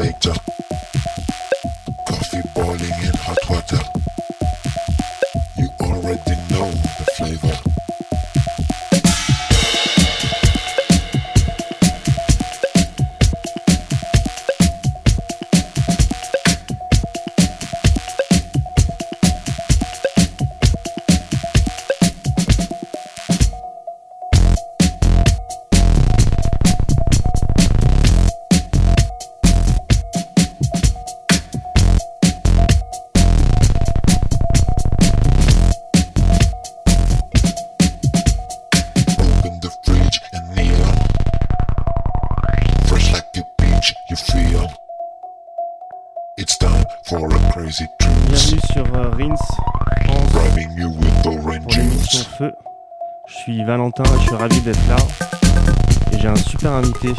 baked. Valentin, je suis ravi d'être là. Et j'ai un super invité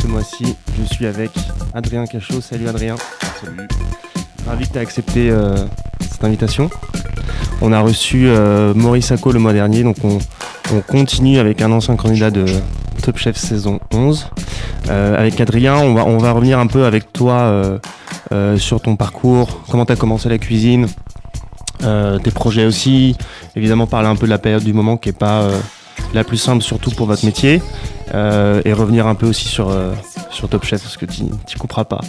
ce mois-ci. Je suis avec Adrien Cachot. Salut Adrien. Salut. Ravi que tu aies accepté euh, cette invitation. On a reçu euh, Maurice Acco le mois dernier, donc on, on continue avec un ancien candidat de Top Chef saison 11. Euh, avec Adrien, on va, on va revenir un peu avec toi sur ton parcours, comment tu as commencé la cuisine, euh, tes projets aussi, évidemment parler un peu de la période du moment qui est pas euh, la plus simple, surtout pour votre métier, euh, et revenir un peu aussi sur, euh, sur Top Chef, parce que tu ne couperas pas,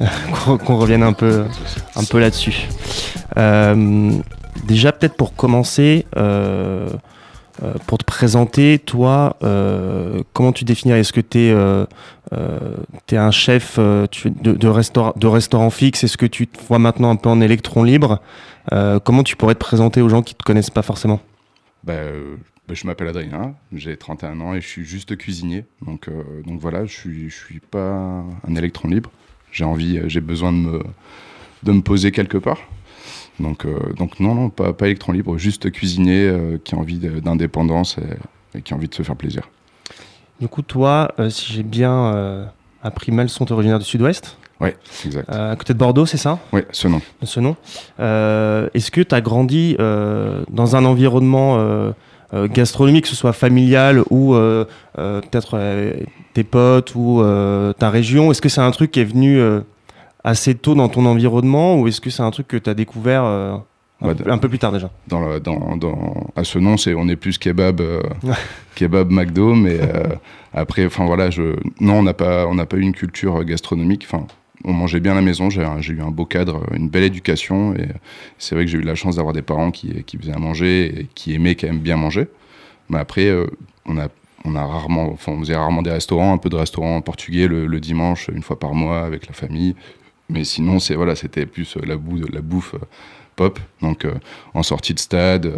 qu'on revienne un peu, un peu là-dessus. Euh, déjà, peut-être pour commencer, pour te présenter, toi, comment tu définirais? Est-ce que tu es, un chef de, restaurant, fixe? Est-ce que tu te vois maintenant un peu en électron libre? Comment tu pourrais te présenter aux gens qui ne te connaissent pas forcément? Bah, bah, je m'appelle Adrien, j'ai 31 ans et je suis juste cuisinier. Donc, euh, donc voilà, je suis, je suis pas un électron libre. J'ai envie, euh, j'ai besoin de me, de me poser quelque part. Donc, euh, donc non, non, pas, pas électron libre, juste cuisinier euh, qui a envie d'indépendance et, et qui a envie de se faire plaisir. Du coup, toi, si j'ai bien appris mal, sont originaires du sud-ouest, Ouais, exact. euh, à côté de Bordeaux, c'est ça? Ouais, ce nom. ce nom. Euh, Est-ce que tu as grandi euh, dans un environnement gastronomique, que ce soit familial ou euh, euh, peut-être euh, tes potes ou euh, ta région Est-ce que c'est un truc qui est venu euh, assez tôt dans ton environnement ou est-ce que c'est un truc que tu as découvert euh, un, Ouais, peu, un peu plus tard déjà? Dans le- dans, dans- à ce nom, c'est on est plus kebab, euh, kebab McDo, mais euh, après, enfin voilà, je, non, on n'a pas, on n'a pas eu une culture gastronomique. Enfin, on mangeait bien à la maison. J'ai, eu un beau cadre, une belle éducation, et c'est vrai que j'ai eu la chance d'avoir des parents qui, faisaient à manger et qui aimaient quand même bien manger. Mais après, euh, on a rarement, on faisait rarement des restaurants, un peu de restaurants portugais le, dimanche, une fois par mois avec la famille. Mais sinon, c'était plus euh, la, la bouffe euh, pop. Donc, en sortie de stade,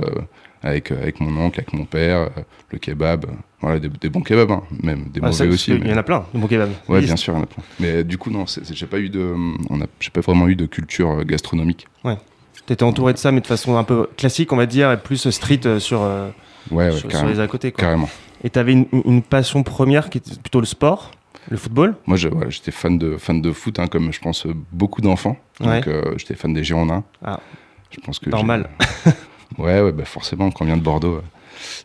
avec, euh, avec mon oncle, avec mon père, euh, le kebab, euh, voilà, des, des bons kebabs, hein, même des Ah, mauvais aussi. Il mais- y en a plein, de bons kebabs. Ouais, bien sûr, il y en a plein. Mais du coup, non, j'ai pas eu de, j'ai pas vraiment eu de culture gastronomique. T'étais entouré de ça, mais de façon un peu classique, on va dire, et plus street sur, euh, Ouais, ouais, sur, les à côté. Quoi. carrément. Et t'avais une, une passion première qui était plutôt le sport, le football? Moi, voilà, j'étais fan de, fan de foot, hein, comme je pense beaucoup d'enfants. Donc, Ouais. euh, j'étais fan des Girondins. Ah. Je pense que Normal. Ouais, ouais, bah forcément, quand on vient de Bordeaux. ouais.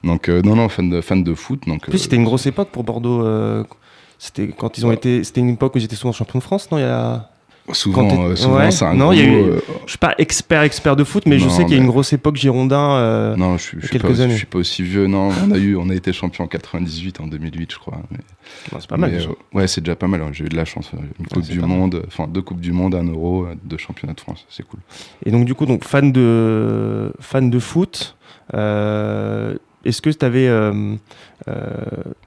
Donc, euh, non, non, fan de, fan de foot. Donc, En plus, euh, c'était une grosse époque pour Bordeaux. euh, c'était quand ils ont Ouais. été. C'était une époque où ils étaient souvent champions de France, non il y a... souvent, euh, souvent Ouais. c'est un Non, gros il y a eu- mot, euh, Je suis pas expert expert de foot, mais je sais qu'il y a mais- une grosse époque girondin. euh, non, je suis, je suis quelques pas, années. je suis pas aussi vieux. Non, on a eu, on a été champion en 98, en 2008, je crois. Mais, bon, c'est pas mal. déjà. euh, ouais, c'est déjà pas mal. ouais, J'ai eu de la chance. Une coupe c'est du monde, enfin deux coupes du monde, un euro, deux championnats de France. C'est cool. Et donc du coup, donc fan de fan de foot. Est-ce que tu avais, euh, euh,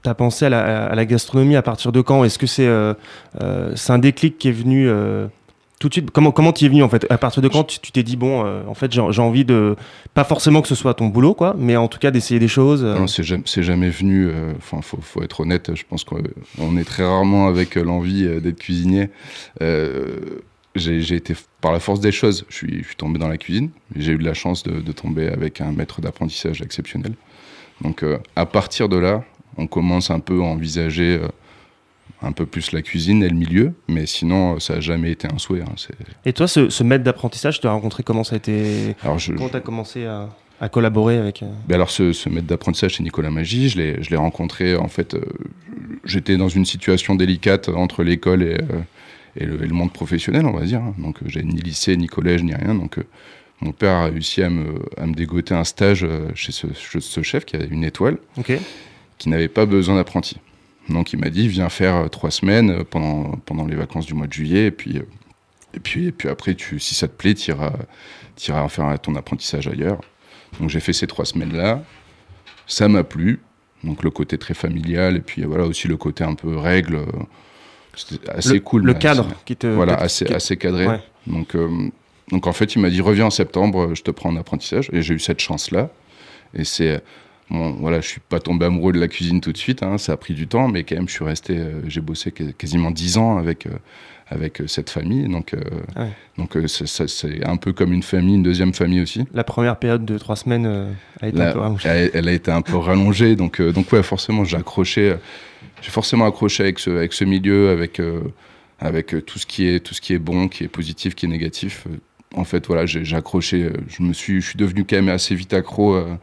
t'as pensé à la, gastronomie à partir de quand? Est-ce que c'est euh, euh, c'est un déclic qui est venu tout de suite? Comment comment tu es venu en fait? À partir de quand tu t'es dit bon, en fait j'ai envie de pas forcément que ce soit ton boulot quoi, mais en tout cas d'essayer des choses. Non, c'est jamais, venu. Enfin, faut, être honnête. Je pense qu'on on est très rarement avec l'envie d'être cuisinier. J'ai été par la force des choses. Je suis, tombé dans la cuisine. J'ai eu de la chance de tomber avec un maître d'apprentissage exceptionnel. Donc, euh, à partir de là, on commence un peu à envisager euh, un peu plus la cuisine et le milieu. Mais sinon, euh, ça a jamais été un souhait. hein. Et toi, ce, ce maître d'apprentissage, tu as rencontré comment ça a été Alors, je, Comment t'as commencé à à collaborer avec. Ben alors ce, ce maître d'apprentissage, c'est Nicolas Magie. Je l'ai, rencontré, en fait, euh, j'étais dans une situation délicate entre l'école et, et, le, et le monde professionnel, on va dire. hein. Donc j'avais ni lycée, ni collège, ni rien. Donc mon père a réussi à me, à me dégoter un stage euh, chez ce, chez ce chef qui a une étoile, qui n'avait pas besoin d'apprenti. Donc il m'a dit, viens faire euh, trois semaines euh, pendant, pendant les vacances du mois de juillet, et puis, et puis, et puis après, tu, si ça te plaît, tu iras, en faire ton apprentissage ailleurs. Donc j'ai fait ces trois semaines-là. Ça m'a plu. Donc le côté très familial et puis voilà aussi le côté un peu règle. C'était assez le, cool. Le cadre assez- qui te. voilà, assez, qui- assez cadré. Ouais. Donc, euh, donc en fait, il m'a dit reviens en septembre, je te prends en apprentissage. Et j'ai eu cette chance-là. Et c'est bon, voilà, je suis pas tombé amoureux de la cuisine tout de suite. hein, ça a pris du temps, mais quand même, je suis resté. euh, j'ai bossé qu- quasiment dix ans avec. euh, avec euh, cette famille, donc euh, Ouais. donc euh, c'est- un peu comme une famille, une deuxième famille aussi. La première période de trois semaines euh, a été un peu rallongée. elle, elle a été un peu rallongée, donc, donc ouais, forcément, j'ai accroché, j'ai forcément accroché avec ce, avec ce milieu, avec, avec tout, ce qui est, tout ce qui est bon, qui est positif, qui est négatif. En fait, voilà, j'ai accroché, euh, je, me suis, je suis devenu quand même assez vite accro euh,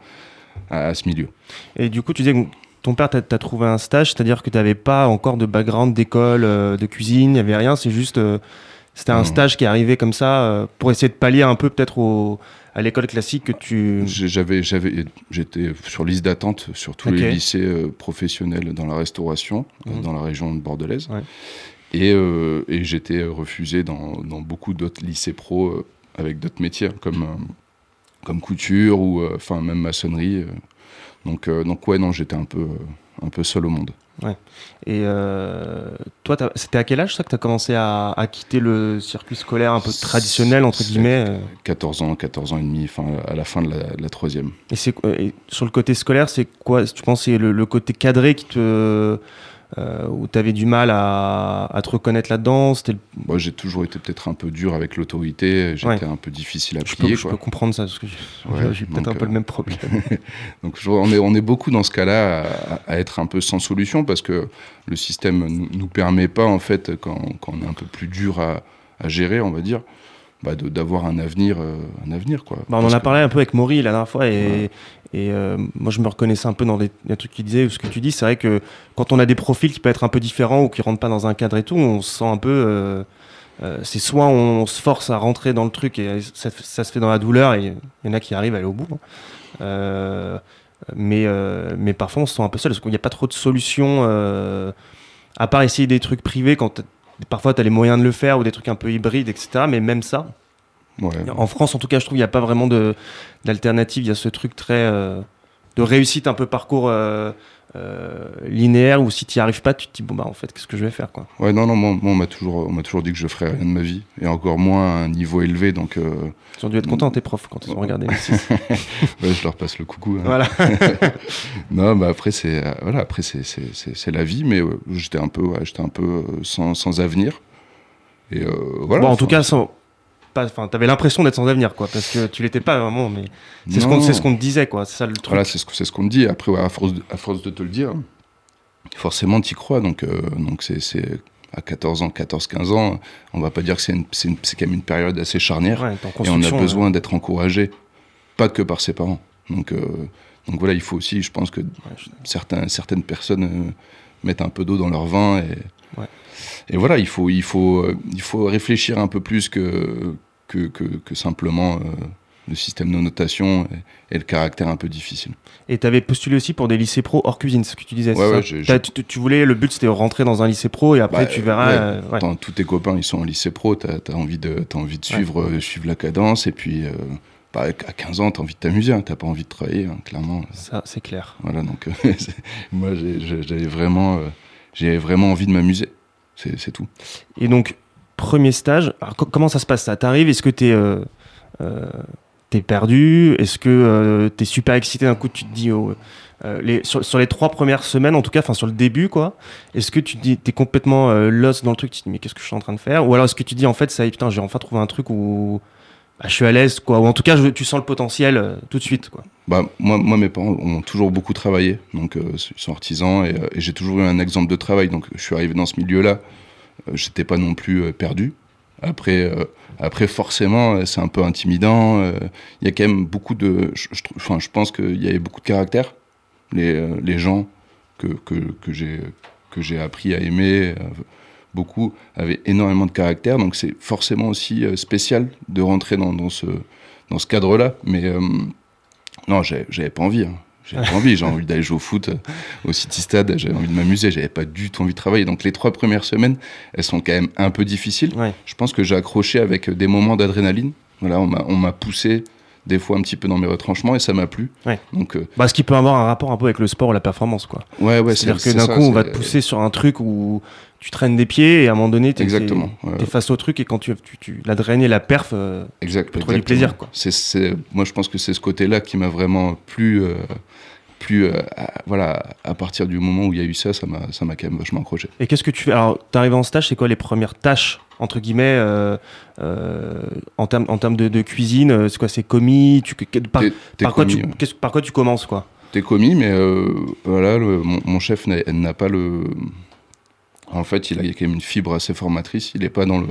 à, à ce milieu. Et du coup, tu disais que ton père t'a trouvé un stage, c'est-à-dire que tu n'avais pas encore de background d'école, euh, de cuisine, il n'y avait rien, c'est juste. euh, C'était un Non. stage qui est arrivé comme ça pour essayer de pallier un peu peut-être au- à l'école classique que tu. J'avais, j'avais, j'étais sur liste d'attente sur tous les lycées euh, professionnels dans la restauration, euh, Mhm. dans la région bordelaise. Ouais. Et, euh, et j'étais refusé dans, dans beaucoup d'autres lycées pro euh, avec d'autres métiers, comme, euh, comme couture ou enfin même maçonnerie. Donc, donc ouais, non, j'étais un peu, un peu seul au monde. Et euh, toi, c'était à quel âge ça que tu as commencé à, à quitter le circuit scolaire un peu traditionnel, entre guillemets euh? 14 ans, 14 ans et demi, enfin à la fin de la, de la troisième. Et, et sur le côté scolaire, c'est quoi? Tu penses que c'est le, le côté cadré qui te, euh, où tu avais du mal à, à te reconnaître là-dedans Moi, j'ai toujours été peut-être un peu dur avec l'autorité, j'étais Ouais. un peu difficile à je, peux, plier. je peux comprendre ça, parce que j'ai, Ouais, peut-être un peu euh, le même problème. Donc je- on est, on est beaucoup dans ce cas-là à, à être un peu sans solution parce que le système nous, nous permet pas en fait quand, quand on est un peu plus dur à, à gérer, on va dire, bah, de- d'avoir un avenir, euh, un avenir quoi. Bah, on en a que- parlé un peu avec Maury la dernière fois et, Ouais. et euh, moi je me reconnaissais un peu dans les, les trucs qu'il disait ou ce que tu dis. C'est vrai que quand on a des profils qui peuvent être un peu différents ou qui rentrent pas dans un cadre et tout, on se sent un peu. euh, c'est soit on, se force à rentrer dans le truc et ça, ça se fait dans la douleur et il y en a qui arrivent à aller au bout. hein. Euh, mais, euh, mais parfois on se sent un peu seul parce qu'il n'y a pas trop de solutions à part essayer des trucs privés quand parfois tu as les moyens de le faire ou des trucs un peu hybrides, etc. Mais même ça, Ouais. en France, en tout cas, je trouve qu'il n'y a pas vraiment d'alternative. Il y a ce truc très euh, de réussite, un peu parcours euh, linéaire où si tu n'y arrives pas, tu te dis bon bah en fait qu'est-ce que je vais faire quoi. Ouais, non, non, moi, moi, on m'a toujours, on m'a toujours dit que je ferais rien de ma vie et encore moins à un niveau élevé, donc euh, Ils ont dû être contents tes profs quand ils ont regardé. M6. ouais, je leur passe le coucou. hein. voilà. Non, bah après c'est euh, voilà, après c'est c'est- c'est- c'est la vie, mais euh, j'étais un peu, ouais, j'étais un peu sans, sans avenir. Et voilà. bon, en tout cas, sans, pas, enfin, t'avais l'impression d'être sans avenir quoi, parce que tu l'étais pas vraiment, mais c'est ce qu'on, c'est ce qu'on te disait quoi. C'est ça le truc. Voilà, c'est ce, ce qu'on me dit. Après, ouais, à, force de, à force de te le dire, forcément, tu y crois. Donc, euh, donc c'est, c'est à 14 ans, 14-15 ans, on va pas dire que c'est, quand même une période assez charnière. Ouais, et on a besoin d'être encouragé, pas que par ses parents. Donc, euh, donc voilà, il faut aussi, je pense que ouais, je- certains, certaines personnes euh, mettent un peu d'eau dans leur vin. Et. Et voilà, il faut, il, faut, euh, il faut réfléchir un peu plus que, que, que, que simplement euh, le système de notation et, et le caractère un peu difficile. Et t'avais postulé aussi pour des lycées pro hors cuisine, ce que tu disais. Ouais, ça tu, tu voulais, le but c'était de rentrer dans un lycée pro et après Bah, tu verras. ouais. euh, tous tes copains, ils sont en lycée pro, t'as as envie de, t'as envie de suivre, euh, suivre la cadence, et puis euh, bah, à 15 ans, t'as envie de t'amuser, hein, t'as pas envie de travailler, hein, clairement. Ça, c'est clair. Voilà, donc moi, j'avais vraiment, j'avais vraiment envie de m'amuser, c'est tout. Et donc, premier stage, comment ça se passe ça? T'arrives, est-ce que t'es euh, euh, perdu? Est-ce que euh, t'es super excité d'un coup Tu te dis, oh, sur, les trois premières semaines, en tout cas, enfin sur le début, quoi, est-ce que tu dis, t'es complètement lost dans le truc? Tu te dis, mais qu'est-ce que je suis en train de faire? Ou alors est-ce que tu dis, en fait, ça y est, putain, j'ai enfin trouvé un truc où bah, je suis à l'aise, quoi Ou en tout cas, tu sens le potentiel euh, tout de suite, quoi. Bah, moi, moi, mes parents ont toujours beaucoup travaillé, donc euh, ils sont artisans, et, euh, et j'ai toujours eu un exemple de travail, donc je suis arrivé dans ce milieu-là, j'étais pas non plus perdu. Après, après forcément, c'est un peu intimidant. Il y a quand même beaucoup de. Je, je pense qu'il y avait beaucoup de caractère. Les, les gens que, que, que j'ai appris à aimer, beaucoup, avaient énormément de caractère. Donc c'est forcément aussi euh, spécial de rentrer dans, dans ce, dans ce cadre-là. Mais euh, non, j'avais pas envie. hein. J'avais pas envie, j'ai envie d'aller jouer au foot euh, au City Stade, j'avais envie de m'amuser, j'avais pas du tout envie de travailler. Donc les trois premières semaines, elles sont quand même un peu difficiles. Ouais. Je pense que j'ai accroché avec des moments d'adrénaline. Voilà, on m'a on m'a poussé des fois un petit peu dans mes retranchements et ça m'a plu. Ouais. Donc euh, Bah, ce qui peut avoir un rapport un peu avec le sport ou la performance, quoi. ouais, ouais, C'est-à-dire c'est que d'un coup, on va te pousser sur un truc où tu traînes des pieds et à un moment donné, Exactement. ouais. t'es face au truc et quand tu, tu, tu la draine et la perf, euh, Exact, peut trouver du exactement. plaisir, quoi. C'est, c'est- moi, je pense que c'est ce côté-là qui m'a vraiment plu. euh, plu euh, à- voilà, à partir du moment où il y a eu ça, ça m'a, ça m'a quand même vachement accroché. Et qu'est-ce que tu fais? Alors, t'arrives en stage, c'est quoi les premières tâches, entre guillemets, euh, euh, en termes en termes de, de cuisine? C'est quoi C'est commis? Tu, par, T'es, t'es par quoi tu, ouais. qu'est-ce- par quoi tu commences, quoi? T'es commis, mais voilà, le- mon, mon chef n'a, n'a pas le. En fait, il a quand même une fibre assez formatrice. Il n'est pas dans le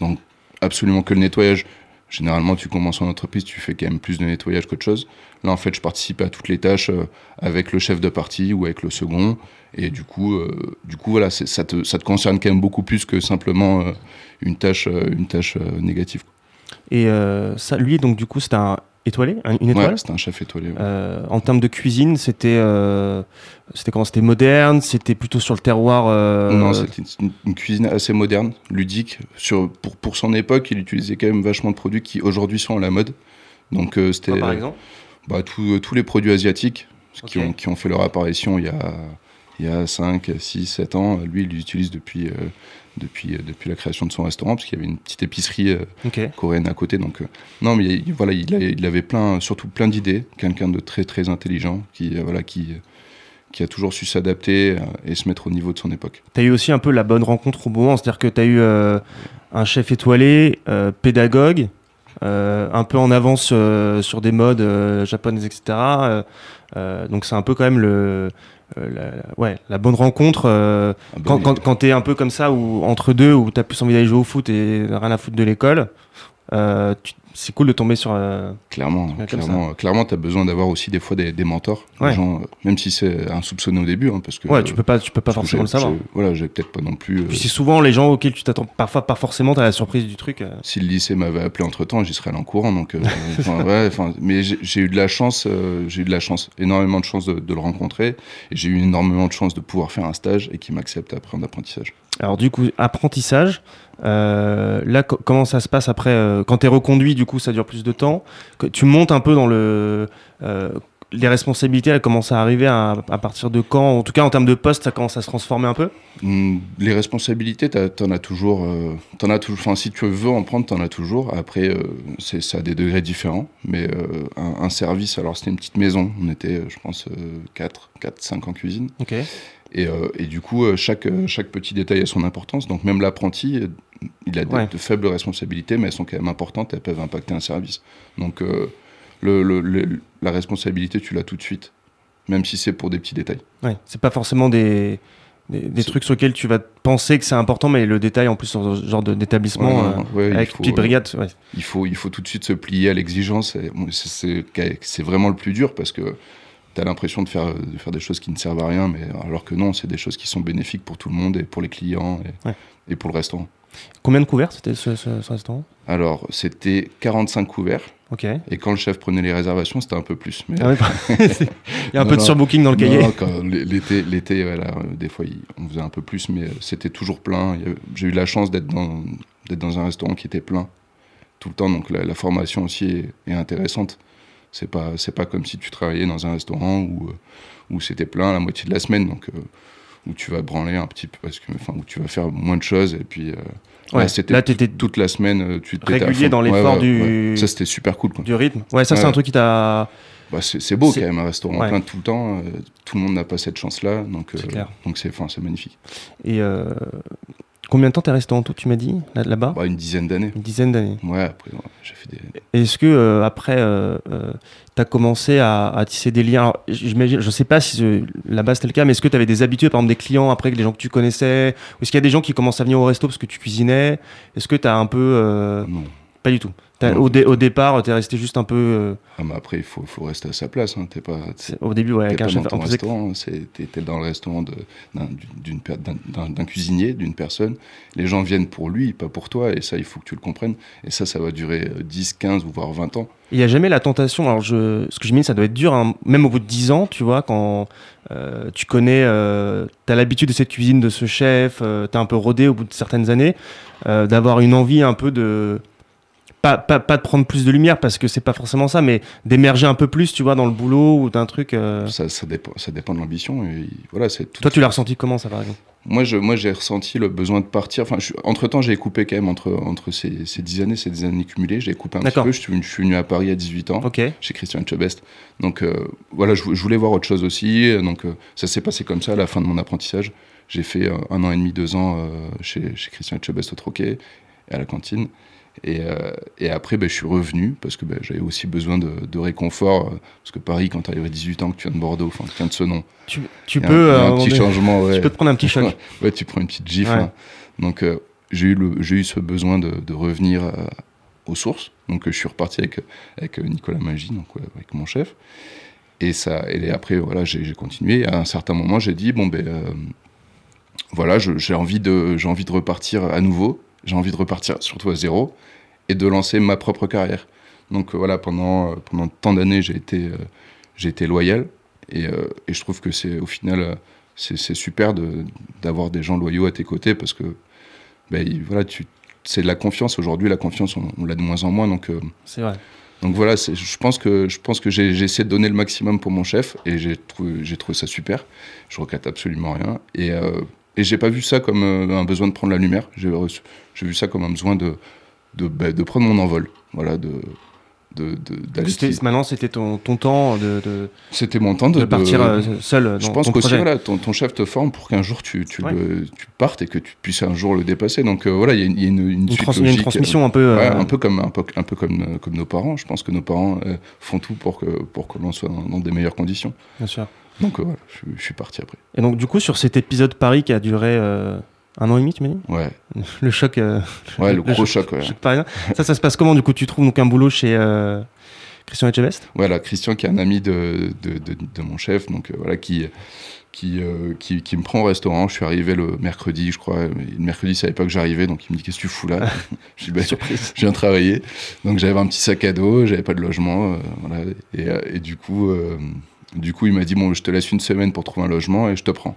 dans absolument que le nettoyage. Généralement, tu commences en entreprise, tu fais quand même plus de nettoyage qu'autre chose. Là, en fait, je participe à toutes les tâches euh, avec le chef de partie ou avec le second. Et du coup, euh, du coup, voilà, c'est- ça te, ça te concerne quand même beaucoup plus que simplement euh, une tâche, une tâche négative. Et ça, lui, donc, du coup, c'était un étoilé, un- une étoile Ouais, c'était un chef étoilé. ouais. Euh, en termes de cuisine, c'était euh, c'était comment C'était moderne C'était plutôt sur le terroir euh, Non, c'était une, une cuisine assez moderne, ludique. Sur, pour, pour son époque, il utilisait quand même vachement de produits qui aujourd'hui sont à la mode. Donc c'était par exemple? bah, tous- tous les produits asiatiques qui, ont, qui ont fait leur apparition il y a, il y a 5, 6, 7 ans. Lui, il l'utilise depuis, euh, depuis, euh, depuis la création de son restaurant, parce qu'il y avait une petite épicerie euh, Ok. coréenne à côté. Donc, euh, non, mais il- voilà, il, a- il avait plein, surtout plein d'idées. Quelqu'un de très, très intelligent qui, voilà, qui, qui a toujours su s'adapter et se mettre au niveau de son époque. Tu as eu aussi un peu la bonne rencontre au moment, c'est-à-dire que tu as eu euh, un chef étoilé, euh, pédagogue, euh, un peu en avance sur des modes japonaises, etc. Donc c'est un peu quand même le, la, ouais, la bonne rencontre euh, quand, quand, quand tu es un peu comme ça, ou entre deux, où tu as plus envie d'aller jouer au foot et rien à foutre de l'école. euh, tu- c'est cool de tomber sur. euh, Clairement, clairement, clairement, t'as besoin d'avoir aussi des fois des, des mentors, des gens, euh, même si c'est insoupçonné au début, hein, parce que. Ouais, tu peux pas, tu peux pas forcément le savoir. Voilà, j'ai peut-être pas non plus. euh, Puis c'est souvent les gens auxquels tu t'attends parfois pas forcément, t'as la surprise du truc. euh. si le lycée m'avait appelé entre temps, j'y serais allé en courant. Donc, euh, ouais, mais j'ai eu de la chance, euh, j'ai eu de la chance, énormément de chance de, de le rencontrer, et j'ai eu énormément de chance de pouvoir faire un stage et qu'il m'accepte après en apprentissage. Alors du coup, apprentissage, euh, là co- comment ça se passe après euh, Quand tu es reconduit, du coup ça dure plus de temps. Que tu montes un peu dans le... euh, les responsabilités, elles commencent à arriver à, à partir de quand En tout cas en termes de poste, ça commence à se transformer un peu? Hum, Les responsabilités, t'en as toujours. euh, t'en as toujours. Enfin, si tu veux en prendre, t'en as toujours. Après, euh, c'est ça à des degrés différents. Mais euh, un, un service, alors c'était une petite maison. On était, je pense, 4, 4, 5 en cuisine. Ok. Et, et du coup, chaque, chaque petit détail a son importance. Donc même l'apprenti, il a de, Ouais. de faibles responsabilités, mais elles sont quand même importantes. Elles peuvent impacter un service. Donc euh, le, le- le- la responsabilité, tu l'as tout de suite, même si c'est pour des petits détails. Ouais, c'est pas forcément des, des, trucs sur lesquels tu vas penser que c'est important, mais le détail en plus sur ce genre d'établissement, Ouais, euh, ouais, avec faut, petite euh, brigade, ouais. il faut, il faut tout de suite se plier à l'exigence. c'est- vraiment le plus dur parce que tu as l'impression de faire, de faire des choses qui ne servent à rien, mais alors que non, c'est des choses qui sont bénéfiques pour tout le monde et pour les clients et pour le restaurant. Combien de couverts c'était ce, ce- ce restaurant? Alors, c'était 45 couverts Ok. et quand le chef prenait les réservations, c'était un peu plus. Mais, Ah Il y a un Non, peu de surbooking dans le cahier. L'été, l'été voilà, des fois, il- on faisait un peu plus, mais euh, c'était toujours plein. J'ai eu la chance d'être dans, un restaurant qui était plein tout le temps, donc la, la formation aussi est, est intéressante. C'est pas, c'est pas comme si tu travaillais dans un restaurant où, euh, où c'était plein la moitié de la semaine, donc euh, où tu vas branler un petit peu, parce que, enfin, où tu vas faire moins de choses, et puis euh, Ouais, là, c'était là, t'étais toute la semaine, euh, tu t'étais à régulier dans l'effort du-. Ça, c'était super cool. Quoi. du rythme. Ouais, ça c'est un truc qui t'a. Bah, c'est beau quand même un restaurant plein tout le temps. euh, tout le monde n'a pas cette chance-là, donc C'est euh, donc c'est magnifique. Et Combien de temps t'es resté en tout, tu m'as dit, là- là-bas Bah, une dizaine d'années. Une dizaine d'années. Ouais, après, ouais, j'ai fait des. Est-ce que euh, après, euh, tu as commencé à, à tisser des liens? Alors, je sais pas si euh, là-bas c'était le cas, mais est-ce que tu avais des habitudes, par exemple des clients après, que des gens que tu connaissais? Ou est-ce qu'il y a des gens qui commencent à venir au resto parce que tu cuisinais? Est-ce que tu as un peu. euh, Non. Pas du tout. Au, dé- au départ, tu es resté juste un peu. euh, Ah, mais après, il faut, faut rester à sa place. Hein. T'es pas. au début, ouais, T'es avec un dans chef. t'es t'es dans le restaurant de- d'un cuisinier, d'une personne. Les gens viennent pour lui, pas pour toi, et ça, il faut que tu le comprennes. Et ça, ça va durer euh, 10, 15 ou voire 20 ans. Il n'y a jamais la tentation. Alors, je, ce que j'imagine, ça doit être dur, hein, même au bout de 10 ans, tu vois, quand euh, tu connais, euh, tu as l'habitude de cette cuisine, de ce chef, tu es un peu rodé au bout de certaines années, euh, d'avoir une envie un peu de. Pas, pas, pas de prendre plus de lumière parce que c'est pas forcément ça, mais d'émerger un peu plus, tu vois, dans le boulot ou d'un truc. euh. Ça, ça, dépend, ça dépend de l'ambition. Et voilà, c'est tout. Toi, tu l'as ressenti comment ça, par exemple? Moi, je, moi, j'ai ressenti le besoin de partir. Enfin, je- entre-temps, j'ai coupé quand même entre, entre ces, ces 10 années, ces 10 années cumulées. J'ai coupé un petit peu. Je suis, venu- je suis venu à Paris à 18 ans. Ok. chez Christian Etchebest. Donc euh, voilà, je, voulais voir autre chose aussi. Donc euh, ça s'est passé comme ça à la fin de mon apprentissage. J'ai fait un an et demi, deux ans chez, chez Christian Etchebest au Troquet, à la cantine. Et, euh, et après, ben, je suis revenu parce que ben, j'avais aussi besoin de, de réconfort. euh, parce que Paris, quand tu arrives à 18 ans, que tu viens de Bordeaux, enfin, tu viens de ce nom, Tu, peux. un, euh, un petit changement. Ouais. Tu peux te prendre un petit choc. Ouais, tu prends une petite gifle. Ouais. hein. Donc, j'ai eu, le- j'ai eu ce besoin de, de revenir aux sources. Donc, je suis reparti avec, avec Nicolas Magie, donc ouais, avec mon chef. Et, ça, et après, voilà, j'ai continué. À un certain moment, j'ai dit bon, ben voilà, j'ai envie, de- envie de repartir à nouveau. J'ai envie de repartir surtout à zéro et de lancer ma propre carrière. Donc, euh, voilà, pendant, euh, pendant tant d'années, j'ai été, euh, j'ai été loyal. Et, euh, et je trouve que c'est au final. c'est c'est super de- d'avoir des gens loyaux à tes côtés parce que ben, il- voilà, tu, c'est de la confiance. Aujourd'hui, la confiance, on, on l'a de moins en moins. Donc, euh, C'est vrai. donc voilà, c'est- je pense que, je pense que j'ai j'ai essayé de donner le maximum pour mon chef et j'ai trouvé, j'ai trouvé ça super. Je regrette absolument rien. Et, et j'ai pas vu ça comme euh, un besoin de prendre la lumière. J'ai vu ça comme un besoin de, de, de prendre mon envol. Voilà, de, de, Maintenant, c'était ton, ton temps de, de, C'était mon temps de, de partir euh, seul dans je pense qu'aussi, voilà, ton, ton chef te forme pour qu'un jour tu, tu, Ouais. le- tu partes et que tu puisses un jour le dépasser. Donc euh, voilà, il y a une, il y a une, une Une, suite trans- il y a une logique. transmission un peu. Ouais, un peu comme un peu, un peu comme, comme nos parents. Je pense que nos parents font tout pour que pour que l'on soit dans, dans des meilleures conditions. Bien sûr. Donc euh, voilà, je, je suis parti après. Et donc, du coup, sur cet épisode Paris qui a duré euh, un an et demi, tu m'as dit Ouais, Le choc. euh, ouais, le gros choc. Ouais. choc parisien. Ça, ça se passe comment Du coup, tu trouves donc un boulot chez euh, Christian Etchebest? Voilà, Christian qui est un ami de, de, de, de mon chef, donc euh, voilà, qui, qui, qui, qui me prend au restaurant. Je suis arrivé le mercredi, je crois. Le mercredi, il savait pas que j'arrivais, donc il me dit Qu'est-ce que tu fous là? Je dis bah, Surprise. Je viens travailler. Donc j'avais un petit sac à dos, j'avais pas de logement. voilà, et, et du, coup, du coup, il m'a dit Bon, je te laisse une semaine pour trouver un logement et je te prends.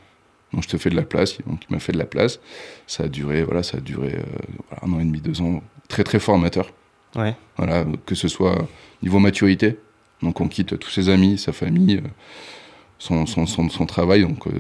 Donc je te fais de la place. Donc il m'a fait de la place. Ça a duré, voilà, ça a duré euh, un an et demi, deux ans. Très, très formateur. Ouais. Voilà, que ce soit niveau maturité, donc on quitte tous ses amis, sa famille, euh, son, son, son, son travail, donc, euh,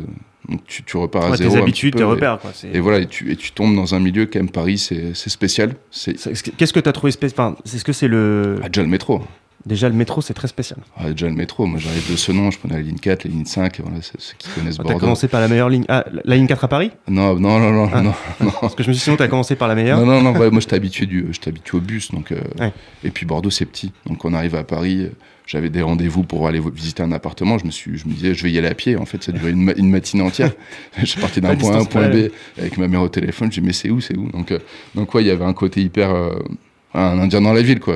donc tu, tu repars à Ouais, zéro. tes habitudes, tes repères. Quoi. Et, voilà, et tu, et tu tombes dans un milieu quand même Paris, c'est spécial. Qu'est-ce que tu as trouvé spécial? Enfin, Est-ce que c'est le. ah, déjà le métro. Déjà, le métro, c'est très spécial. Ah, déjà le métro. Moi j'arrive de ce nom, je prenais la ligne 4, la ligne 5, voilà, c'est ceux qui connaissent Ah, T'as Bordeaux. commencé par la meilleure ligne. Ah, la- ligne 4 à Paris? Non, non, non, non, Ah. non, non. Parce que je me suis dit, sinon, t'as commencé par la meilleure. Non, non, non, moi j'étais habitué, du, habitué au bus. Donc, euh, Ouais. Et puis Bordeaux c'est petit. Donc on arrive à Paris, j'avais des rendez-vous pour aller visiter un appartement. Je me, suis, je me disais, je vais y aller à pied. En fait, ça durait une, ma- une matinée entière. je partais d'un La point A à un point B avec ma mère au téléphone. Je dis, mais c'est où, c'est où? Donc, euh, donc, ouais, il y avait un côté hyper. euh, un indien dans la ville, quoi.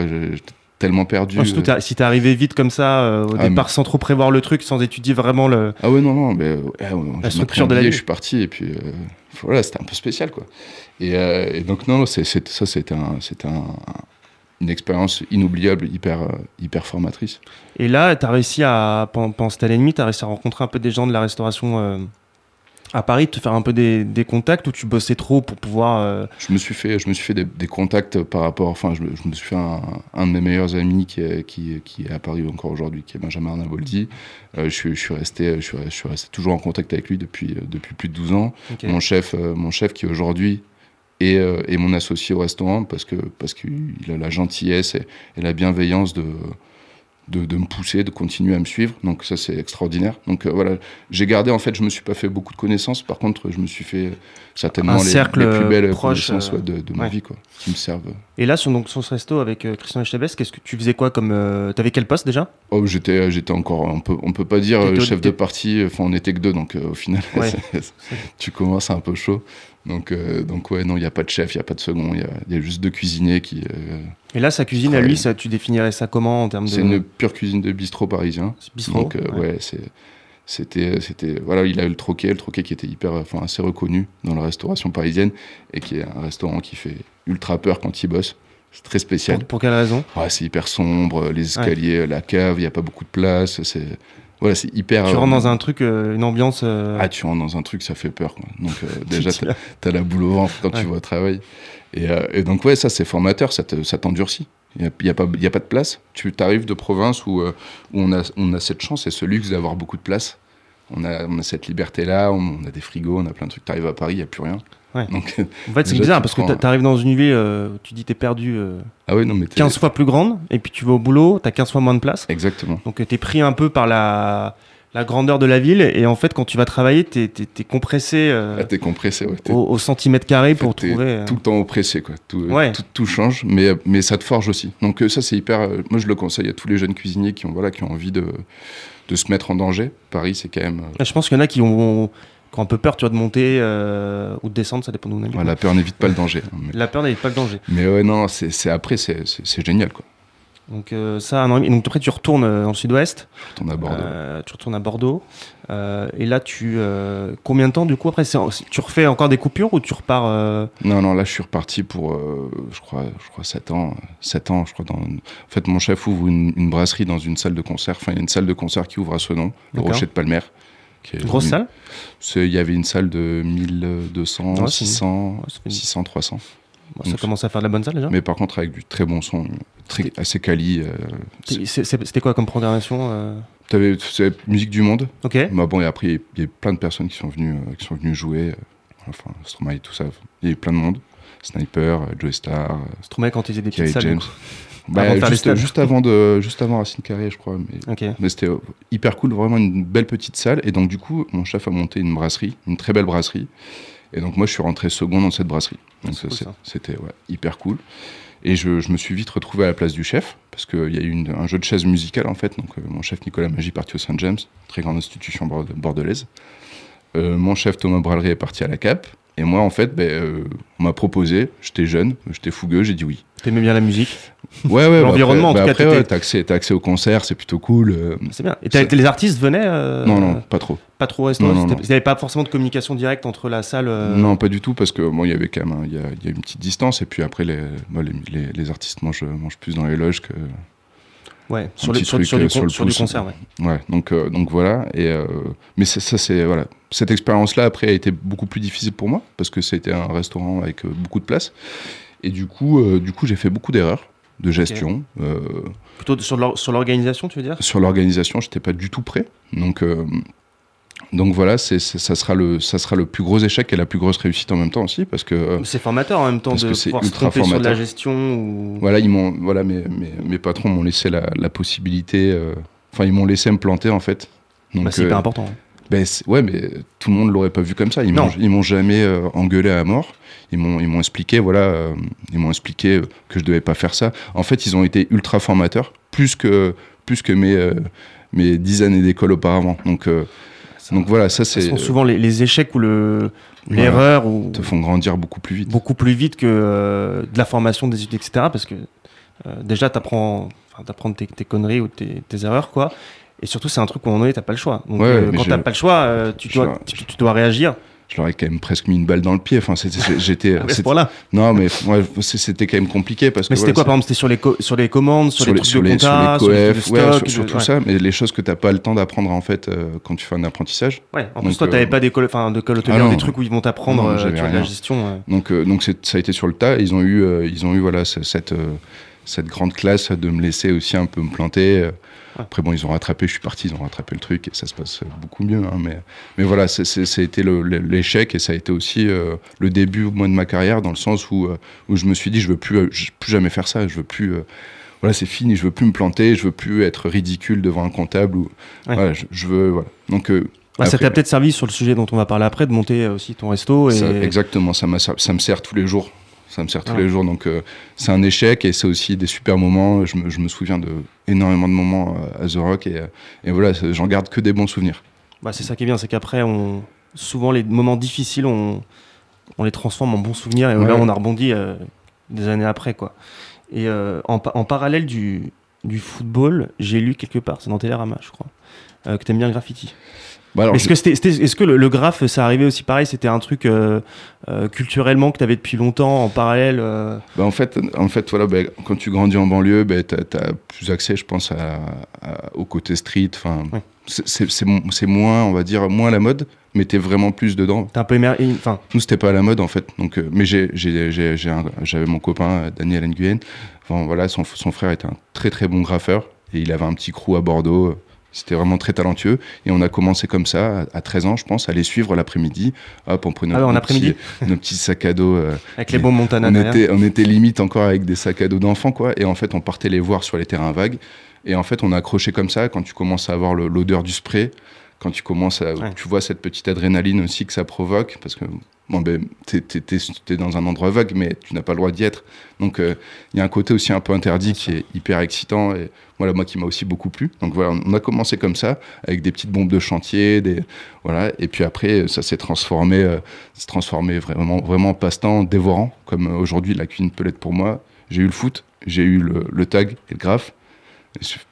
Tellement perdu. Surtout, euh. si t'es arrivé vite comme ça, euh, au Ah, départ, mais- sans trop prévoir le truc, sans étudier vraiment le. Ah ouais, non, non, mais euh, pris structure de la vie. Je suis parti et puis voilà, c'était un peu spécial quoi. Et, et donc non, c'est, c'est- ça c'était un, un- une expérience inoubliable, hyper, hyper formatrice. Et là, t'as réussi à, pendant, pendant cette année et demie, t'as réussi à rencontrer un peu des gens de la restauration à Paris, te faire un peu des, des contacts ou tu bossais trop pour pouvoir. euh, Je me suis fait, je me suis fait des, des contacts par rapport, enfin, je, me- je me suis fait un, un de mes meilleurs amis qui est, qui, qui est à Paris encore aujourd'hui, qui est Benjamin Arnaboldi. Euh, je, suis, je suis resté, je suis, je suis resté toujours en contact avec lui depuis, euh, depuis plus de 12 ans. mon chef, mon chef qui aujourd'hui est, euh, est mon associé au restaurant parce que parce qu'il a la gentillesse et, et la bienveillance de de, de me pousser, de continuer à me suivre. Donc ça, c'est extraordinaire. Donc euh, voilà, j'ai gardé, en fait, je me suis pas fait beaucoup de connaissances. Par contre, je me suis fait certainement Un les, les plus belles proche, connaissances euh, ouais, de, de ma ouais. vie, quoi, qui me servent. Et là, sur, donc, ce resto avec euh, Christian Echebest, qu'est-ce que tu faisais quoi comme. euh, T'avais quel poste déjà? Oh, j'étais, j'étais encore, on peut, on peut pas dire euh, chef de partie. Enfin, on était que deux, donc euh, au final, Ouais. tu commences un peu chaud. Donc, euh, donc ouais, non, il n'y a pas de chef, il n'y a pas de second, il y a, il y a juste deux cuisiniers qui. euh, Et là, sa cuisine à Ouais. lui, ça, tu définirais ça comment en termes de. C'est une pure cuisine de bistrot parisien. bistrot Donc, euh, ouais, c'est, c'était, c'était, voilà, il a eu le troquet, le troquet qui était hyper, enfin, assez reconnu dans la restauration parisienne et qui est un restaurant qui fait ultra peur quand il bosse. C'est très spécial. Pour, pour quelle raison? Ouais, c'est hyper sombre, les escaliers, la cave, il n'y a pas beaucoup de place. C'est, voilà, c'est hyper. Tu euh, rentres dans un truc, euh, une ambiance. euh, Ah, tu rentres dans un truc, ça fait peur. Quoi. Donc, euh, déjà, t'as, t'as la boule au ventre quand Ouais. tu vas au travail. Et, euh, et donc, ouais, ça, c'est formateur, ça, te- ça t'endurcit. Il n'y a, y a, pas- y a pas de place. Tu arrives de province où, euh, où on, a, on a cette chance et ce luxe d'avoir beaucoup de place. On a, on a cette liberté-là, on, a des frigos, on a plein de trucs. Tu arrives à Paris, il n'y a plus rien. Ouais. Donc, En fait, c'est bizarre parce que prends un- t'arrives dans une ville, euh, tu dis t'es perdu euh, ah ouais, non, mais t'es- 15 fois plus grande, et puis tu vas au boulot, t'as 15 fois moins de place. Exactement. Donc t'es pris un peu par la, la grandeur de la ville, et en fait, quand tu vas travailler, t'es t'es compressé euh, Là, t'es compressé, ouais. Au, au centimètre carré pour trouver. euh, tout le temps oppressé, quoi. Tout, Ouais. tout, tout change, mais, mais ça te forge aussi. Donc ça, c'est hyper. moi, je le conseille à tous les jeunes cuisiniers qui ont, voilà, qui ont envie de, de se mettre en danger. Paris, c'est quand même. euh, Je pense qu'il y en a qui ont, qui ont un peu peur, tu vois, de monter euh, ou de descendre, ça dépend d'où on voilà, la peur n'évite pas le danger. hein, mais, La peur n'évite pas le danger. mais ouais, non, c'est c'est- après, c'est c'est- c'est génial, quoi. Donc euh, ça, un an et demi. Donc après, tu retournes euh, dans le sud-ouest. On à Bordeaux. Euh, tu retournes à Bordeaux. Euh, et là, tu euh, combien de temps du coup après Tu refais encore des coupures ou tu repars euh, Non, non, là, je suis reparti pour, euh, je crois, je crois 7 ans. 7 ans, je crois. Dans... En fait, mon chef ouvre une, une brasserie dans une salle de concert. Enfin, il y a une salle de concert qui ouvre à ce nom, le. Rocher de Palmer. est grosse une- salle? Il y avait une salle de 1200, Ouais, c'est une- 600, Ouais, ça, fait une- 600, 300. Bon, ça donc, commence à faire de la bonne salle déjà. Mais par contre, avec du très bon son, très, assez quali. euh, C'était quoi comme programmation euh T'avais musique du monde. Ok. Bah bon, et après, il y a- il y a plein de personnes qui sont venues, euh, qui sont venues jouer. euh, enfin, Stromae, tout ça. Il y a eu plein de monde. Sniper, euh, Joe Star, euh, Stromae quand ils faisaient des petites salles. James. Bah, Avant juste, avant de, juste avant Racine Carré, je crois. Mais, mais c'était euh, hyper cool, vraiment une belle petite salle. Et donc, du coup, mon chef a monté une brasserie, une très belle brasserie. Et donc, moi, je suis rentré second dans cette brasserie. Donc, cool, c'était ouais, hyper cool. Et je, je me suis vite retrouvé à la place du chef, parce qu'il y a eu une- un jeu de chaises musicales, en fait. Donc, euh, mon chef Nicolas Magie est parti au Saint-James, très grande institution borde- bordelaise. Euh, mon chef Thomas Bralery est parti à la CAP. Et moi, en fait, euh, on m'a proposé, j'étais jeune, j'étais fougueux, j'ai dit oui. T'aimais bien la musique? Ouais, ouais. bah L'environnement, en après, tout bah cas, après, ouais, t'as accès, accès au concert, c'est plutôt cool. euh, C'est bien. Et les artistes venaient euh, non, non, pas trop. Pas trop. Il n'y avait pas forcément de communication directe entre la salle. euh, Non, pas du tout, parce que bon, il y avait quand même, il y, y a une petite distance, et puis après, les, les, les- les artistes mangent, mangent plus dans les loges que. Ouais. Sur, le, sur, truc, sur du, euh, sur le sur du concert. Ouais. Ouais, donc, euh, donc voilà. Et, euh, mais c'est- ça, c'est voilà. Cette expérience-là, après, a été beaucoup plus difficile pour moi, parce que c'était un restaurant avec euh, beaucoup de place. Et du coup, euh, du coup, j'ai fait beaucoup d'erreurs de gestion. Euh, Plutôt sur l'or- sur l'organisation, tu veux dire? sur l'organisation, j'étais pas du tout prêt. Donc, euh, donc voilà, c'est, ça, sera le, ça sera le plus gros échec et la plus grosse réussite en même temps aussi, parce que C'est formateur en même temps de pouvoir se tromper sur de la formateur. gestion. Ou... voilà, ils m'ont, voilà, mes, mes, mes patrons m'ont laissé la, la possibilité, enfin, ils m'ont laissé me planter en fait. Bah, c'est hyper important. hein. Ben, ouais, mais tout le monde l'aurait pas vu comme ça. Ils m'ont, jamais euh, engueulé à mort. Ils m'ont, ils m'ont expliqué, voilà, euh, ils m'ont expliqué euh, que je devais pas faire ça. En fait, ils ont été ultra formateurs, plus que, plus que mes, euh, mes dix années d'école auparavant. Donc, Ça- donc voilà, ça Ce c'est, sont souvent les, les échecs ou le Voilà. l'erreur ou te font grandir beaucoup plus vite. beaucoup plus vite que de la formation des études, etc. Parce que déjà, tu apprends, tes, tes conneries ou tes, tes erreurs, quoi. Et surtout, c'est un truc où moment donné, t'as pas le choix. Donc, Ouais, euh, quand t'as pas le choix, euh, tu, dois, dois- tu, tu dois réagir. Je leur ai quand même presque mis une balle dans le pied. Enfin, c'était, j'étais, À ce c'était- point-là. non, mais ouais, c'était quand même compliqué parce que. Mais c'était quoi, voilà, par exemple C'était sur les, sur les commandes, sur, sur les trucs sur de les, sur compta, sur les ouais, stock, sur, sur de- tout ça, mais les choses que t'as pas le temps d'apprendre en fait euh, quand tu fais un apprentissage. Ouais, en Donc, plus, toi, t'avais euh, pas d'école, enfin, de hôtelière, ah des trucs où ils vont t'apprendre la gestion. Donc, donc ça a été sur le tas. Ils ont eu, ils ont eu voilà, ce- cette, cette grande classe de me laisser aussi un peu me planter. Après, bon, ils ont rattrapé, je suis parti, ils ont rattrapé le truc et ça se passe beaucoup mieux. hein, mais, mais voilà, le- l'échec et ça a été aussi euh, le début moi, de ma carrière dans le sens où, euh, où je me suis dit, je veux plus, euh, je- plus jamais faire ça. Je veux plus. voilà, c'est fini, je veux plus me planter, je veux plus être ridicule devant un comptable. Ou, Ouais. voilà, je, je veux. Voilà. Donc, euh, Bah, ça t'a peut-être servi sur le sujet dont on va parler après de monter aussi ton resto. Et... ça- exactement, ça, m'a- ça, ça me sert tous les jours. Ça me sert tous Ah. les jours. Donc, euh, c'est un échec et c'est aussi des super moments. Je me, je me souviens de énormément de moments euh, à The Rock et, euh, et voilà, j'en garde que des bons souvenirs. Bah, c'est ça qui est bien, c'est qu'après, on... souvent les moments difficiles, on, on les transforme en bons souvenirs et Ouais. là, on a rebondi euh, des années après. quoi. Et euh, en, pa- en parallèle du, du football, j'ai lu quelque part, c'est dans Télérama, je crois, euh, que t'aimes bien le graffiti. Bah, Est-ce je- que, le, le graphe, ça arrivait aussi pareil C'était un truc euh, euh, culturellement que t'avais depuis longtemps en parallèle euh, Bah, en fait, en fait voilà, bah, quand tu grandis en banlieue, tu as, plus accès, je pense, à, à- au côté street. Enfin, Ouais. c'est- c'est c'est mo- c'est moins, on va dire, moins à la mode, mais tu es vraiment plus dedans. T'es un peu. Enfin, Nous, c'était pas à la mode, en fait. Donc, mais j'avais mon copain, Daniel Nguyen. Enfin, voilà, son, son frère était un très, très bon graffeur. Et il avait un petit crew à Bordeaux. C'était vraiment très talentueux. Et on a commencé comme ça, à à 13 ans, je pense, à les suivre l'après-midi. Hop, on prenait Ah nos petits- nos petits sacs à dos. euh, avec les bons Montana on était, on était limite encore avec des sacs à dos d'enfants, quoi. Et en fait, on partait les voir sur les terrains vagues. Et en fait, on a accroché comme ça quand tu commences à avoir l'odeur du spray, quand tu commences à, Ouais. tu vois cette petite adrénaline aussi que ça provoque, parce que bon, ben, t'es, t'es dans un endroit vague, mais tu n'as pas le droit d'y être. Donc, euh, il y a un côté aussi un peu interdit qui est hyper excitant. Et voilà, moi qui m'a aussi beaucoup plu. Donc voilà, on a commencé comme ça, avec des petites bombes de chantier, des voilà. Et puis après, ça s'est transformé, euh, transformé vraiment, vraiment en passe-temps dévorant, comme aujourd'hui la cuisine peut l'être pour moi. J'ai eu le foot, j'ai eu le, le tag et le graphe,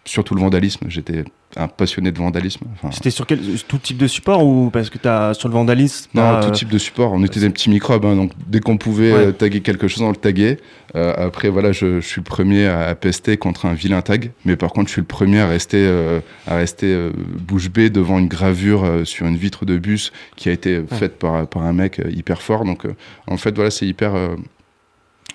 surtout le vandalisme. J'étais un passionné de vandalisme. Enfin, C'était sur quel tout type de support ou parce que t'as sur le vandalisme non, t'as, tout euh, type de support. On était des petits microbes, hein, donc dès qu'on pouvait Ouais. euh, taguer quelque chose, on le taguait. Euh, après, voilà, je, je suis le premier à, à pester contre un vilain tag, mais par contre, je suis le premier à rester, euh, à rester euh, bouche bée devant une gravure euh, sur une vitre de bus qui a été faite par, par un mec euh, hyper fort. Donc, euh, en fait, voilà, c'est hyper, euh,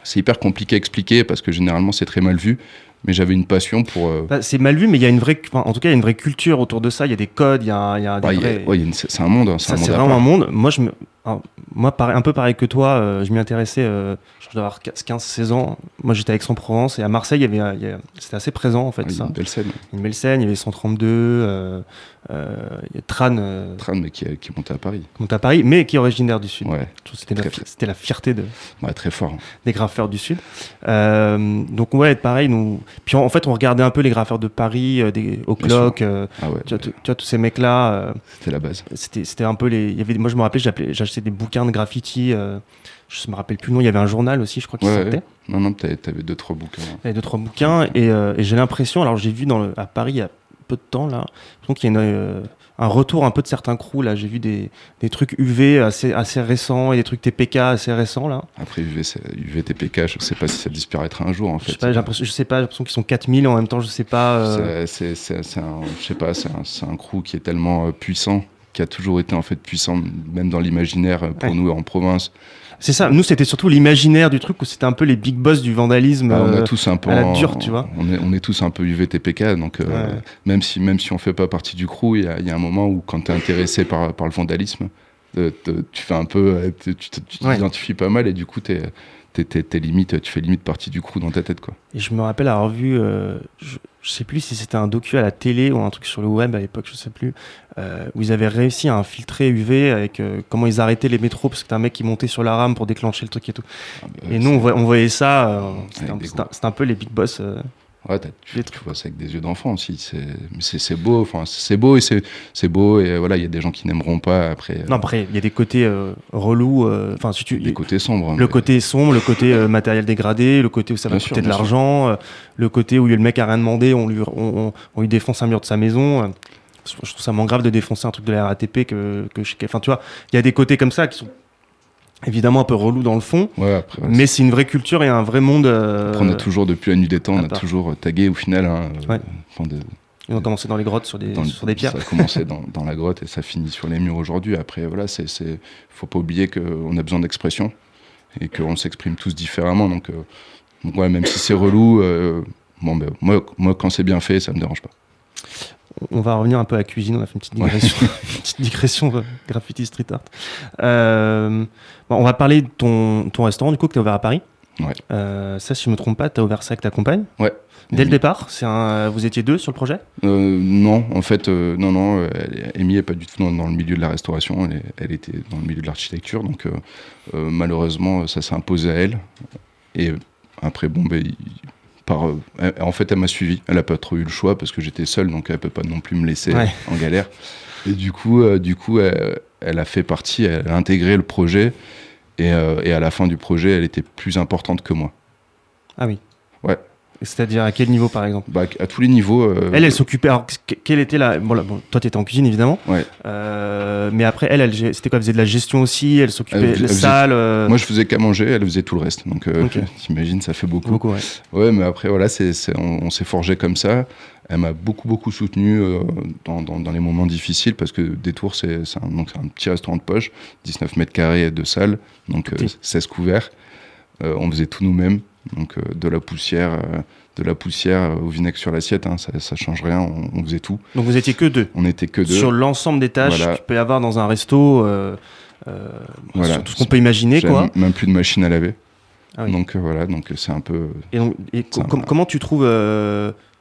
c'est hyper compliqué à expliquer parce que généralement, c'est très mal vu. Mais j'avais une passion pour. euh, bah, c'est mal vu, mais il y a une vraie, enfin, en tout cas, il y a une vraie culture autour de ça. Il y a des codes, il y a, y a vrais- ouais, une- c'est un monde. hein, c'est vraiment part. un monde. Moi, je me, alors, moi, pareil, un peu pareil que toi, euh, je m'y intéressais. euh, je dois avoir 15-16 ans. Moi, j'étais à Aix-en-Provence et à Marseille, il y avait, euh, il y a- c'était assez présent en fait. Ouais, il y a ça. une belle scène. Une belle scène. Il y avait 132. Euh, il y a Tran, euh, Tran, qui, qui monte à Paris. qui monte à Paris, mais qui est originaire du Sud. Ouais, C'était la, c'était fierté de, ouais, très fort. des graffeurs du Sud. Euh, donc ouais, pareil. Nous... Puis en, en fait, on regardait un peu les graffeurs de Paris, des au clock. Ah tu, vois, tu- tu vois, tous ces mecs-là. c'était la base. c'était c'était un peu les. Il y avait, moi, je me rappelais, j'achetais des bouquins de graffiti. je me rappelle plus le nom. Il y avait un journal aussi, je crois, qui Ouais, sortait. ouais. Non, non, t'avais, t'avais deux, trois bouquins. Avait deux trois bouquins et, euh, et j'ai l'impression. Alors j'ai vu dans le, à Paris il y a peu de temps là. Donc il y a une, euh, un retour un peu de certains crews là. J'ai vu des, des trucs UV assez assez récents et des trucs TPK assez récents là. Après, UV, c'est- UVTPK, je sais pas si ça disparaîtra un jour, en Je fait. sais pas, j'ai l'impression, je sais pas, j'ai l'impression qu'ils sont 4000 en même temps. Je sais pas. euh, C'est, c'est, c'est, c'est un, je sais pas, c'est un, un crew qui est tellement euh, puissant, qui a toujours été en fait puissant, même dans l'imaginaire pour Ouais. nous en province. C'est ça. Nous c'était surtout l'imaginaire du truc où c'était un peu les big boss du vandalisme. Bah, on a euh, tous un peu à la dure, tu vois. On est, on est tous un peu UVTPK, donc euh, Ouais. même si même si on fait pas partie du crew, il y a, il y a un moment où quand tu es intéressé par, par le vandalisme, euh, te- tu fais un peu, tu Ouais. t'identifies pas mal et du coup t'es t'es, t'es- t'es limite, tu fais limite partie du crew dans ta tête quoi. Et je me rappelle avoir vu, euh, je, je sais plus si c'était un docu à la télé ou un truc sur le web à l'époque, je sais plus, euh, où ils avaient réussi à infiltrer UV avec euh, comment ils arrêtaient les métros parce que t'as un mec qui montait sur la rame pour déclencher le truc et tout. Ah, bah, et nous, on voyait, ça, c'était un- c'était un peu les big boss. Ouais, tu, tu vois ça avec des yeux d'enfant aussi. C'est, beau, enfin, c'est beau et c'est, beau et voilà, il y a des gens qui n'aimeront pas après. euh, Non, après, il y a des côtés euh, relous, euh, enfin, si tu. des côtés sombres. Le mais- côté sombre, le côté euh, matériel dégradé, le côté où ça va Bien sûr, coûter de l'argent, le côté où le mec a rien demandé, on lui, on, on- on lui défonce un mur de sa maison. je trouve ça moins grave de défoncer un truc de la RATP que, que. Enfin, tu vois, il y a des côtés comme ça qui sont évidemment un peu relous dans le fond, Ouais, après, ouais, mais c'est une vraie culture et un vrai monde. euh, Après, on a toujours, depuis la nuit des temps, on a toujours tagué au final. hein, euh, Ouais. enfin, de- Ils ont commencé dans les grottes sur des, dans- sur des pierres. Ça a commencé dans, dans la grotte et ça finit sur les murs aujourd'hui. Après, voilà, c'est, faut pas oublier qu'on a besoin d'expression et qu'on s'exprime tous différemment. Donc, euh, donc ouais, même si c'est relou, euh, bon, ben, moi, moi, quand c'est bien fait, ça me dérange pas. On va revenir un peu à la cuisine, on a fait une petite digression, une petite digression euh, graffiti street art. Euh, bon, on va parler de ton, ton restaurant, du coup, que tu as ouvert à Paris. Ouais. Euh, ça, si je me trompe pas, tu as ouvert ça avec ta compagne Ouais. Dès le départ c'est un... Vous étiez deux sur le projet? Euh, non, en fait, non, non. Amy est pas du tout dans, dans le milieu de la restauration. Elle, était dans le milieu de l'architecture. Donc, malheureusement, ça s'est imposé à elle. Et après, bon, ben, il- par, euh, en fait, elle m'a suivi. Elle a pas trop eu le choix parce que j'étais seul, donc elle peut pas non plus me laisser Ouais. en galère. Et du coup, euh, du coup, elle, elle a fait partie. Elle a intégré le projet. Et, euh, et à la fin du projet, elle était plus importante que moi. Ah oui. Ouais. C'est-à-dire à quel niveau par exemple Bah, à tous les niveaux. euh, Elle, elle s'occupait. Alors, que- quelle était la. Bon, là, bon, toi, t'étais en cuisine évidemment. Ouais. Euh, mais après, elle, elle c'était quoi Elle faisait de la gestion aussi. Elle s'occupait faisait- salles. euh, Moi, je faisais qu'à manger, elle faisait tout le reste. Donc, euh, Ok. t'imagines, ça fait beaucoup. beaucoup. Ouais. Ouais, mais après, voilà, c'est, on, on s'est forgé comme ça. Elle m'a beaucoup, beaucoup soutenu dans, dans- dans les moments difficiles parce que Détour, c'est, c'est un, donc, c'est un petit restaurant de poche, 19 mètres carrés de salle, donc euh, Petit. 16 couverts. On faisait tout nous-mêmes, donc euh, de la poussière, euh, de la poussière au vinaigre sur l'assiette, hein, ça, ça change rien, on, on faisait tout. Donc vous étiez que deux. On n'était que deux. Sur l'ensemble des tâches Voilà. qu'il peut y avoir dans un resto. euh, euh, Voilà. sur tout ce qu'on peut imaginer, quoi. même plus de machine à laver. Ah oui. Donc voilà, donc c'est un peu. Et, donc, et com- comment tu trouves.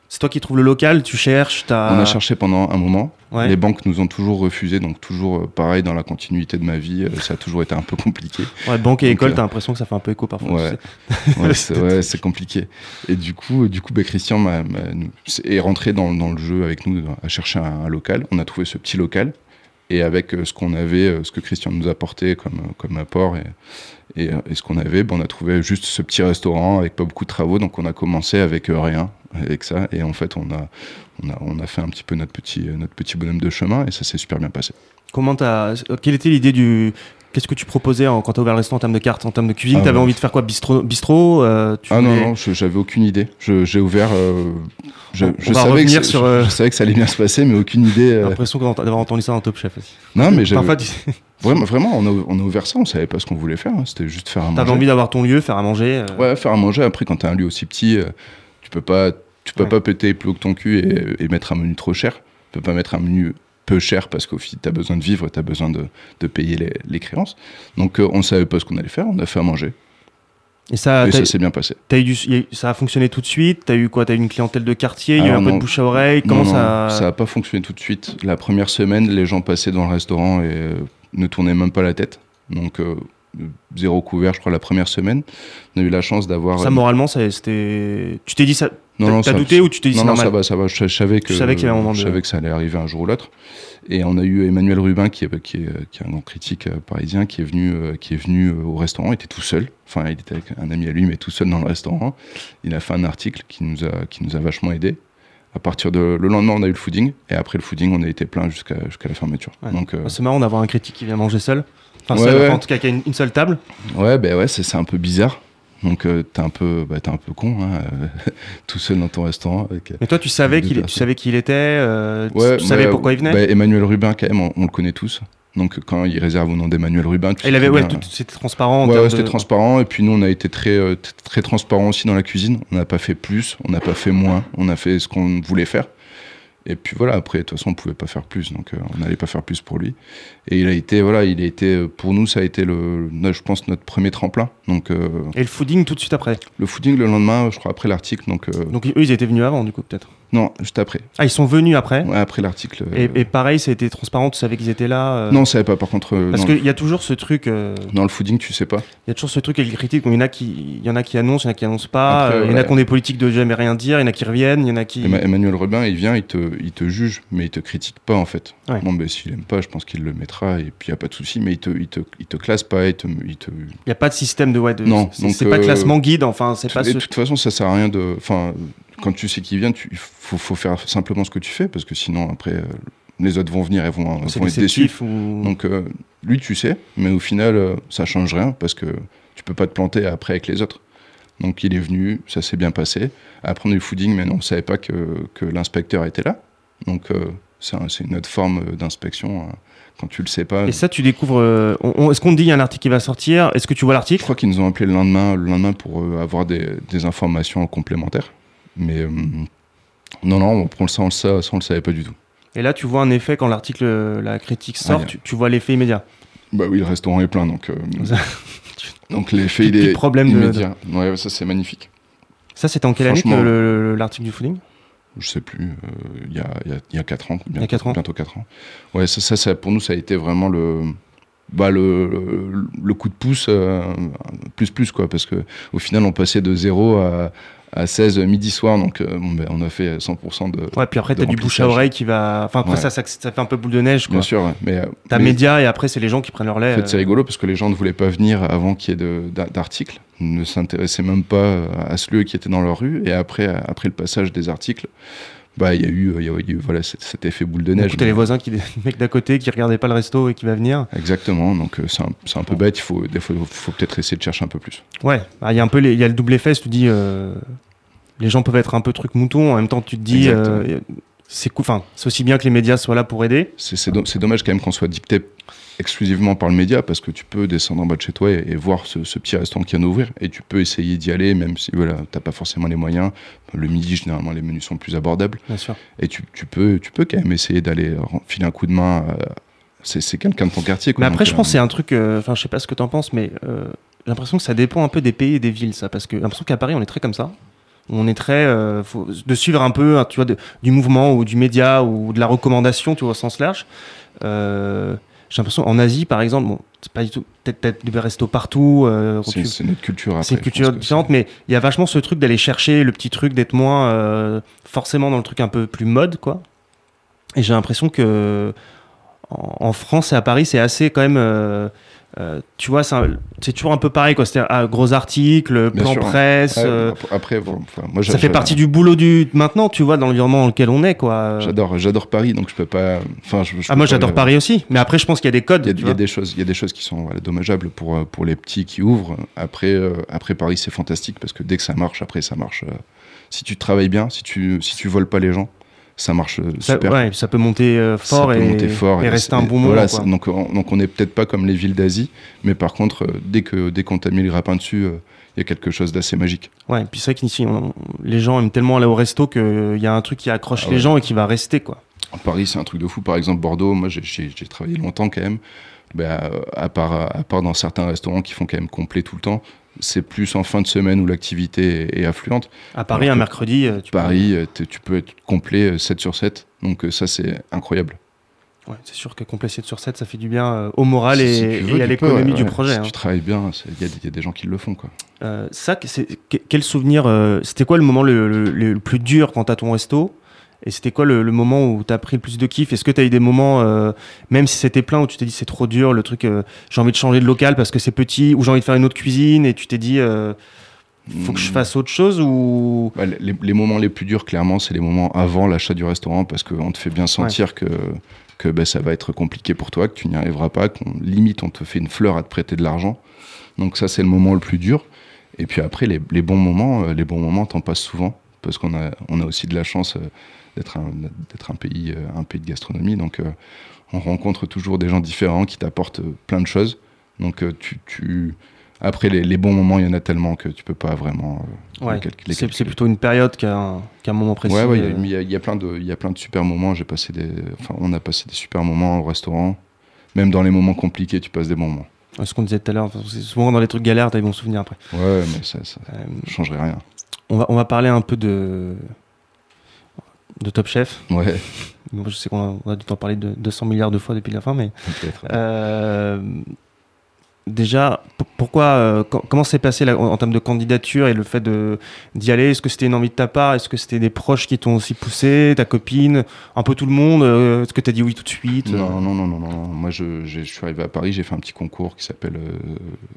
C'est toi qui trouves le local, tu cherches, t'as. On a cherché pendant un moment. Ouais. Les banques nous ont toujours refusé, donc toujours euh, pareil dans la continuité de ma vie, euh, ça a toujours été un peu compliqué. Ouais, banque et Donc, école, euh, t'as l'impression que ça fait un peu écho parfois. Ouais. tu sais. Ouais, c'est compliqué. Et du coup, du coup, bah, Christian nous- est rentré dans, dans le jeu avec nous à chercher un, un local. On a trouvé ce petit local et avec euh, ce qu'on avait, ce que Christian nous apportait comme comme apport et et, euh, et ce qu'on avait, bah, on a trouvé juste ce petit restaurant avec pas beaucoup de travaux. Donc on a commencé avec euh, rien, avec ça. Et en fait, on a on a on a fait un petit peu notre petit euh, notre petit bonhomme de chemin et ça s'est super bien passé. Comment. Quelle était l'idée du. Qu'est-ce que tu proposais en- quand t'as ouvert le restaurant en termes de cartes, en termes de cuisine? Ah, T'avais ouais. envie de faire quoi? Bistrot, bistrot euh, tu Ah non, voulais- non, j'avais aucune idée. J'ai ouvert. euh, je, On- je on va savais que revenir ça- sur, je- euh, je savais que ça allait bien se passer, mais aucune idée. J'ai l'impression d'avoir entendu ça dans Top Chef aussi. Non, mais j'avais- tu vraiment, vraiment, on a, on a ouvert ça, on savait pas ce qu'on voulait faire. hein, C'était juste faire à manger. avais envie d'avoir ton lieu, faire à manger. Ouais, faire à manger. Après, quand t'as un lieu aussi petit, tu peux pas, tu peux Ouais. pas péter plus haut que ton cul et, et mettre un menu trop cher. Tu peux pas mettre un menu peu cher parce qu'au final, t'as besoin de vivre, t'as besoin de, de payer les, les créances. Donc, euh, on savait pas ce qu'on allait faire. On a fait à manger Et ça, et ça s'est bien passé. t'as eu du- y a eu- ça a fonctionné tout de suite? T'as eu quoi? T'as eu une clientèle de quartier? Il y a eu un peu de bouche à oreille? Comment Non, ça. Ça a pas fonctionné tout de suite. La première semaine, les gens passaient dans le restaurant et euh, ne tournaient même pas la tête. Donc, euh, zéro couvert, je crois, la première semaine. On a eu la chance d'avoir. Ça, moralement, ça- c'était. Tu t'es dit ça. Non, non, t'as ça- douté ou tu t'es dit Non, non, ça va, ça va. Je, je savais que, savais qu'il y avait un moment je de- savais que ça allait arriver un jour ou l'autre. Et on a eu Emmanuel Rubin, qui est, qui est, qui est un grand critique euh, parisien, qui est venu, euh, qui est venu euh, au restaurant. Il était tout seul. Enfin, il était avec un ami à lui, mais tout seul dans le restaurant. Il a fait un article qui nous a, qui nous a vachement aidé. À partir de le lendemain, on a eu le fooding, et après le fooding, on a été plein jusqu'à jusqu'à la fermeture. Ouais. Donc, euh, C'est marrant d'avoir un critique qui vient manger seul. Enfin, Ouais, seul, ouais. enfin, en tout cas, qui a une, une seule table. ouais, ben ouais, c'est un peu bizarre. Donc, euh, t'es un peu, bah, un peu con, hein, euh, tout seul dans ton restaurant. Avec, euh, Mais toi, tu savais qu'il tu savais qui il était euh, tu- Ouais, Tu savais pourquoi il venait? bah, Emmanuel Rubin, quand même, on, on le connaît tous. Donc quand il réserve au nom d'Emmanuel Rubin, tu Il avait, ouais, c'était transparent. Ouais, ouais, c'était de- transparent. Et puis nous, on a été très, très transparent aussi dans la cuisine. On n'a pas fait plus, on n'a pas fait moins. On a fait ce qu'on voulait faire. Et puis voilà, après, de toute façon, on pouvait pas faire plus. Donc euh, on n'allait pas faire plus pour lui. Et il a été, voilà, il a été, pour nous, ça a été, le, je pense, notre premier tremplin. Donc euh, Et le fooding tout de suite après? le footing le lendemain, je crois, après l'article. Donc euh, Donc eux, ils étaient venus avant, du coup, peut-être? Non, juste après. Ah, ils sont venus après. Ouais, après l'article. euh, Et, et pareil, ça a été transparent, tu savais qu'ils étaient là. euh, Non, on savait pas. Par contre, euh, Parce qu'il y a toujours ce truc, euh, dans le fooding, tu sais pas. il y a toujours ce truc avec les critiques. Il y en a qui, il y en a qui annoncent, il y en a qui annoncent pas. Euh, Il y en a qui ont des politiques de jamais rien dire. Il y en a qui reviennent. Il y en a qui. Emma- Emmanuel Rubin, il vient, il te, il te juge, mais il te critique pas en fait. Ouais. Bon, ben s'il aime pas, je pense qu'il le mettra et puis y a pas de souci, mais il te, il te, il te classe pas, il te, il te... Il n'y a pas de système de. Ouais, de Non, c'est pas euh, classement guide. Enfin, c'est pas ce. de toute façon, ça sert à rien de, enfin, quand tu sais qui vient, il faut, faut faire simplement ce que tu fais parce que sinon après, euh, les autres vont venir et vont, vont être déçus. ou. Donc euh, lui, tu sais, mais au final, euh, ça change rien parce que tu peux pas te planter après avec les autres. Donc il est venu, ça s'est bien passé. Après on a eu le fooding, mais non, on savait pas que, que l'inspecteur était là. Donc euh, c'est un- c'est une autre forme d'inspection euh, quand tu le sais pas. Et ça, tu découvres. euh, Est-ce qu'on te dit il y a un article qui va sortir? Est-ce que tu vois Je l'article crois qu'ils nous ont appelé le lendemain, le lendemain pour euh, avoir des, des informations complémentaires. Mais euh, non, non, on, ça, on le ça, on le savait pas du tout. Et là, tu vois un effet quand l'article, la critique sort, Ah, tu, tu vois l'effet immédiat. Bah oui, le restaurant est plein, donc euh, Donc l'effet, il de est problème de- immédiat. Ouais, ça c'est magnifique. Ça, c'était en quelle année que l'article du fooding Je sais plus, euh, il y, a, il y, il y a 4 ans, bientôt, y a quatre ans. bientôt 4 ans. Ouais, ça, ça, ça, pour nous, ça a été vraiment le, bah, le, le, le coup de pouce euh, plus plus, quoi, parce que au final, on passait de 0 à, à 16 midi soir, donc euh, bon, ben, on a fait 100% de. Ouais, puis après, de t'as du bouche à oreille qui va. Enfin, après, Ouais. ça, ça, ça fait un peu boule de neige, quoi. Bien sûr, ouais, mais. euh, T'as mais- média et après, c'est les gens qui prennent leur lait. En fait, c'est euh, rigolo parce que les gens ne voulaient pas venir avant qu'il y ait d'articles, ne s'intéressaient même pas à ce lieu qui était dans leur rue. Et après, après le passage des articles, bah, il y a eu, il y a eu voilà, cet, cet effet boule de neige. T'as les voisins, qui, le mec d'à côté qui regardait pas le resto et qui va venir. Exactement, donc euh, c'est un, c'est un peu bête, il faut, des fois, faut peut-être essayer de chercher un peu plus. Ouais, bah, il y a un peu les- il y a le double effet, tu dis. euh, les gens peuvent être un peu truc mouton, en même temps, tu te dis. Euh, c'est enfin, aussi bien que les médias soient là pour aider. C'est c'est do- c'est dommage quand même qu'on soit dicté exclusivement par le média parce que tu peux descendre en bas de chez toi et, et voir ce, ce petit restaurant qui vient d'ouvrir et tu peux essayer d'y aller même si voilà, t'as pas forcément les moyens. Le midi, généralement, les menus sont plus abordables. Bien sûr. Et tu, tu peux, tu peux quand même essayer d'aller filer un coup de main. euh, c'est c'est quelqu'un de ton quartier. Quoi, Mais après, Donc, je pense que euh, c'est un truc. euh, Enfin, je sais pas ce que t'en penses, mais euh, j'ai l'impression que ça dépend un peu des pays et des villes, ça. Parce que j'ai l'impression qu'à Paris, on est très comme ça. On est très. euh, faut, de suivre un peu, hein, tu vois, de- du mouvement ou du média ou de la recommandation, tu vois, au sens large. Euh, j'ai l'impression, en Asie, par exemple, bon, c'est pas du tout. Peut-être des restos partout. euh, c'est tu- notre culture. c'est une culture différente, mais il y a vachement ce truc d'aller chercher le petit truc, d'être moins euh, forcément dans le truc un peu plus mode, quoi. Et j'ai l'impression que en, en France et à Paris, c'est assez quand même. Euh, euh, tu vois, c'est un- toujours un peu pareil, quoi. C'est-à-dire, ah, gros articles, Bien plan sûr. presse. euh, Après, après, bon, enfin, moi, ça fait partie du boulot du maintenant, tu vois, dans l'environnement dans lequel on est, quoi. J'adore, j'adore Paris, donc je peux pas. Enfin, je, je Ah, moi, j'adore Paris aussi. Mais après, je pense qu'il y a des codes. Il y a, y des choses, il y a des choses qui sont voilà, dommageables pour euh, pour les petits qui ouvrent. Après, euh, après Paris, c'est fantastique parce que dès que ça marche, après ça marche. euh, si tu travailles bien, si tu si tu voles pas les gens, ça marche euh, Ça, super. ouais, ça peut monter euh, Ça fort, peut et, monter fort et rester un et- bon moment. voilà, quoi. c'est- donc, on, donc on n'est peut-être pas comme les villes d'Asie, mais par contre, euh, dès que dès qu'on t'a mis le grappin dessus, il y a quelque chose d'assez magique. Ouais, puis c'est vrai qu'ici, les gens aiment tellement aller au resto qu'il y a un truc qui accroche Ah les gens et qui va rester, quoi. À Paris, c'est un truc de fou. Par exemple, Bordeaux, moi, j'ai- travaillé longtemps quand même. Euh, à, part, à part dans certains restaurants qui font quand même complet tout le temps, c'est plus en fin de semaine où l'activité est, est affluente. À Paris, Alors un que mercredi, euh, tu peux- Paris, euh, t'es- tu peux être complet euh, 7 sur 7. Donc euh, ça, c'est incroyable. Ouais, c'est sûr que complet 7 sur 7, ça fait du bien euh, au moral et, si tu et veux, à l'économie peux, ouais, du ouais. projet. Si hein. tu travailles bien, il y, a des- il y a des gens qui le font. Quoi. Euh, ça, quel souvenir euh, C'était quoi le moment le, le- plus dur quand t'as ton resto? Et c'était quoi le, le moment où t'as pris le plus de kiff? Est-ce que t'as eu des moments, euh, même si c'était plein, où tu t'es dit c'est trop dur, le truc, euh, j'ai envie de changer de local parce que c'est petit, ou j'ai envie de faire une autre cuisine, et tu t'es dit, euh, faut que je Mm. fasse autre chose ou? Les, les moments les plus durs, clairement, c'est les moments avant l'achat du restaurant parce qu'on te fait bien sentir que, que ben, ça va être compliqué pour toi, que tu n'y arriveras pas, qu'on limite on te fait une fleur à te prêter de l'argent. Donc ça, c'est le moment le plus dur. Et puis après, les, les bons moments, euh, les bons moments, t'en passes souvent parce qu'on a, on a aussi de la chance d'être un, d'être un pays, euh, un pays de gastronomie. Donc euh, on rencontre toujours des gens différents qui t'apportent euh, plein de choses. Donc tu, tu... après les, les bons moments, il y en a tellement que tu peux pas vraiment euh, Ouais, les c'est plutôt une période qu'un qu'un moment précis. Ouais, ouais, il y a- euh. y, y plein de, il y a plein de super moments. J'ai passé des, enfin, on a passé des super moments au restaurant. Même dans les moments compliqués, tu passes des bons moments. Ouais, Ce qu'on disait tout à l'heure, souvent dans les trucs galères, t'as des bons souvenirs après. Ouais, mais ça, ça Euh, changerait rien. on, va, on va parler un peu de, de Top Chef. Ouais, Bon, je sais qu'on a, dû t'en parler de 200 milliards de fois depuis la fin, mais euh, déjà, pourquoi, euh, co- comment s'est passé la- en, en termes de candidature et le fait d'y aller? Est-ce que c'était une envie de ta part? Est-ce que c'était des proches qui t'ont aussi poussé? Ta copine? Un peu tout le monde? Euh, Est-ce que t'as dit oui tout de suite? Non, non, non, non, non. Moi, je, je suis arrivé à Paris, j'ai fait un petit concours qui s'appelle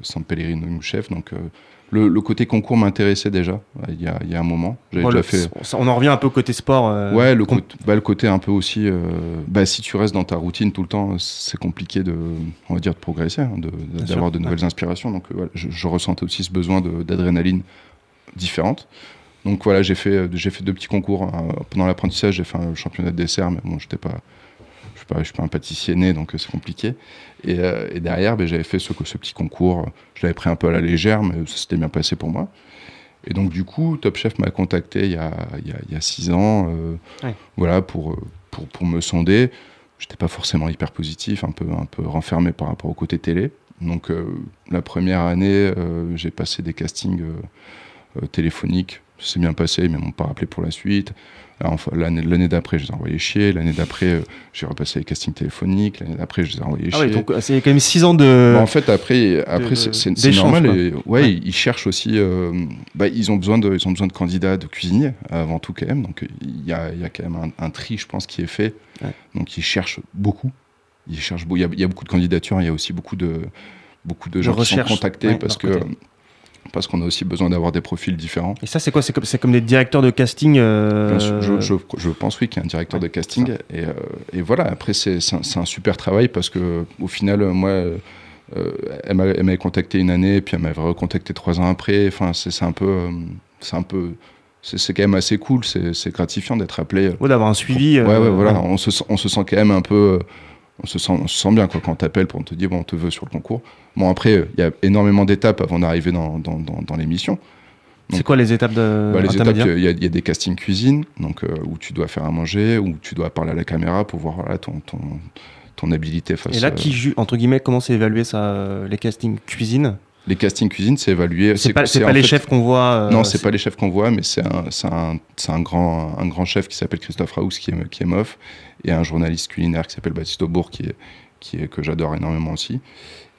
San Pellegrino Chef. Donc, le, le côté concours m'intéressait déjà. Il y a, il y a un moment, Bon, déjà le- fait. On en revient un peu au côté sport. euh, Ouais, le, com- bah, le côté un peu aussi. euh, bah, si tu restes dans ta routine tout le temps, c'est compliqué de, on va dire, de progresser, hein, d'avoir de nouvelles inspirations. Donc, euh, voilà, je, je ressentais aussi ce besoin d'adrénaline différente. Donc voilà, j'ai fait, euh, j'ai fait deux petits concours. hein. Pendant l'apprentissage, j'ai fait un championnat de dessert, mais bon, j'étais pas, je suis pas, je suis pas un pâtissier né, donc euh, c'est compliqué. Et, euh, et derrière, ben, j'avais fait ce, ce petit concours. Je l'avais pris un peu à la légère, mais ça s'était bien passé pour moi. Et donc du coup, Top Chef m'a contacté il y a, il y a- il y a six ans, euh, Ouais. voilà, pour, pour, pour me sonder. J'étais pas forcément hyper positif, un peu, un peu renfermé par rapport au côté télé. Donc euh, la première année, j'ai passé des castings téléphoniques. S'est bien passé, mais ils m'ont pas rappelé pour la suite. L'année d'après, je les ai envoyés chier. L'année d'après, euh, j'ai repassé les castings téléphoniques. L'année d'après, je les ai envoyés Ah chier. ouais, donc c'est quand même 6 ans de. Bah, en fait, après, après de- c'est- normal. Et, ouais, Ouais. Ils, cherchent aussi. euh, bah, ils, ont besoin de, ils ont besoin de candidats, de cuisiniers, avant tout, quand même. Donc, il y a, y a quand même un, un tri, je pense, qui est fait. Donc, ils cherchent beaucoup. Ils cherchent beau- Il y, a, il y a beaucoup de candidatures. Il y a aussi beaucoup de, beaucoup de gens qui recherche, sont contactés ouais, parce de que côté. Parce qu'on a aussi besoin d'avoir des profils différents. Et ça, c'est quoi? C'est comme, des directeurs de casting. euh, je, je- je pense oui qu'il y a un directeur ouais, de casting et, euh, et voilà après c'est un, super travail parce que au final moi euh, elle m'a- elle m'avait contacté une année puis elle m'avait recontacté trois ans après enfin c'est un peu c'est un peu c'est quand même assez cool c'est gratifiant d'être appelé ouais, d'avoir un suivi. ouais ouais voilà on se sent- on se sent quand même un peu on se sent on se sent bien quoi quand on t'appelle pour te dire bon on te veut sur le concours bon après il y a énormément d'étapes avant d'arriver dans dans, dans, dans l'émission C'est quoi les étapes de bah, les étapes, il y, a- il y a des castings cuisine, donc euh, où tu dois faire à manger, où tu dois parler à la caméra pour voir voilà, ton, ton, ton habilité face. Et là, euh, qui entre guillemets, comment c'est évalué ça, les castings cuisine? Les castings cuisine, c'est évalué. C'est pas, les fait- chefs qu'on voit. euh, Non, c'est pas les chefs qu'on voit, mais c'est un, un, un grand, un grand chef qui s'appelle Christophe Raous qui est, qui est mof, et un journaliste culinaire qui s'appelle Baptiste Aubourg qui est, qui est, que j'adore énormément aussi.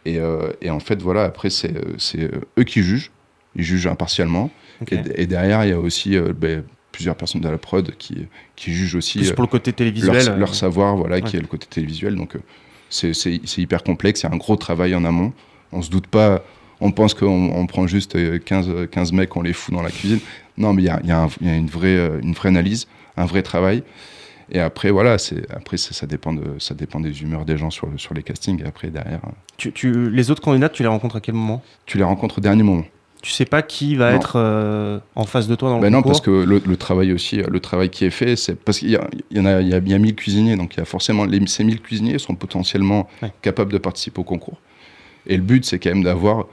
Et, euh, et en fait, voilà, après, c'est eux qui jugent. Ils jugent impartialement. Et, et derrière, il y a aussi euh, ben, plusieurs personnes de la prod qui, qui jugent aussi Plus euh, pour le côté télévisuel. leur, leur savoir, voilà, qui est le côté télévisuel. Donc, c'est hyper complexe. Il y a un gros travail en amont. On se doute pas. On pense qu'on on prend juste euh, 15, euh, 15 mecs, on les fout dans la cuisine. Non, mais il y a, y a un- il y a une, vraie, euh, une vraie analyse, un vrai travail. Et après, voilà, c'est après ça, ça dépend de ça dépend des humeurs des gens sur, le- sur les castings. Et après, derrière, euh, tu, tu- les autres candidats, tu les rencontres à quel moment? Tu les rencontres au dernier moment. Tu sais pas qui va Non. être euh, en face de toi dans le Ben non, concours? parce que le, le travail aussi, le travail qui est fait, c'est parce qu'il y, a- il y en a, il y a bien 1000 cuisiniers, donc il y a forcément les, ces 1000 cuisiniers sont potentiellement Ouais. capables de participer au concours. Et le but, c'est quand même d'avoir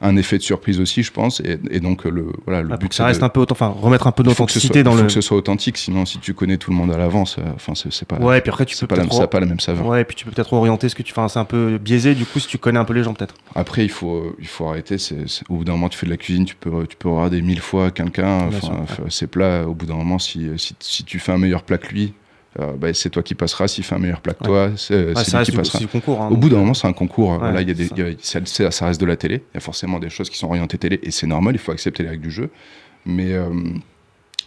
un effet de surprise aussi, je pense. Et, et donc le voilà, le but, ça c'est reste de- un peu enfin remettre un peu faut d'authenticité dans il faut le. que ce soit authentique. Sinon, si tu connais tout le monde à l'avance, euh, enfin, c'est c'est pas. Ouais, et puis après tu peux pas, la, a pas la même saveur. Ouais, et puis tu peux peut-être orienter ce que tu fais. C'est un peu biaisé du coup si tu connais un peu les gens peut-être. Après, il faut, euh, il faut arrêter. au bout d'un moment, tu fais de la cuisine, tu peux, tu peux regarder mille fois quelqu'un, enfin, ouais. ses plats. Au bout d'un moment, si, si, si tu fais un meilleur plat que lui, euh, bah, c'est toi qui passeras. S'il fait un meilleur plat que toi, c'est Ouais, c'est lui qui passera. du concours. hein, Au bout d'un euh, moment, c'est un concours. Là, il y a des, y a- ça, reste de la télé. Il y a forcément des choses qui sont orientées télé, et c'est normal. Il faut accepter les règles du jeu. Mais, euh,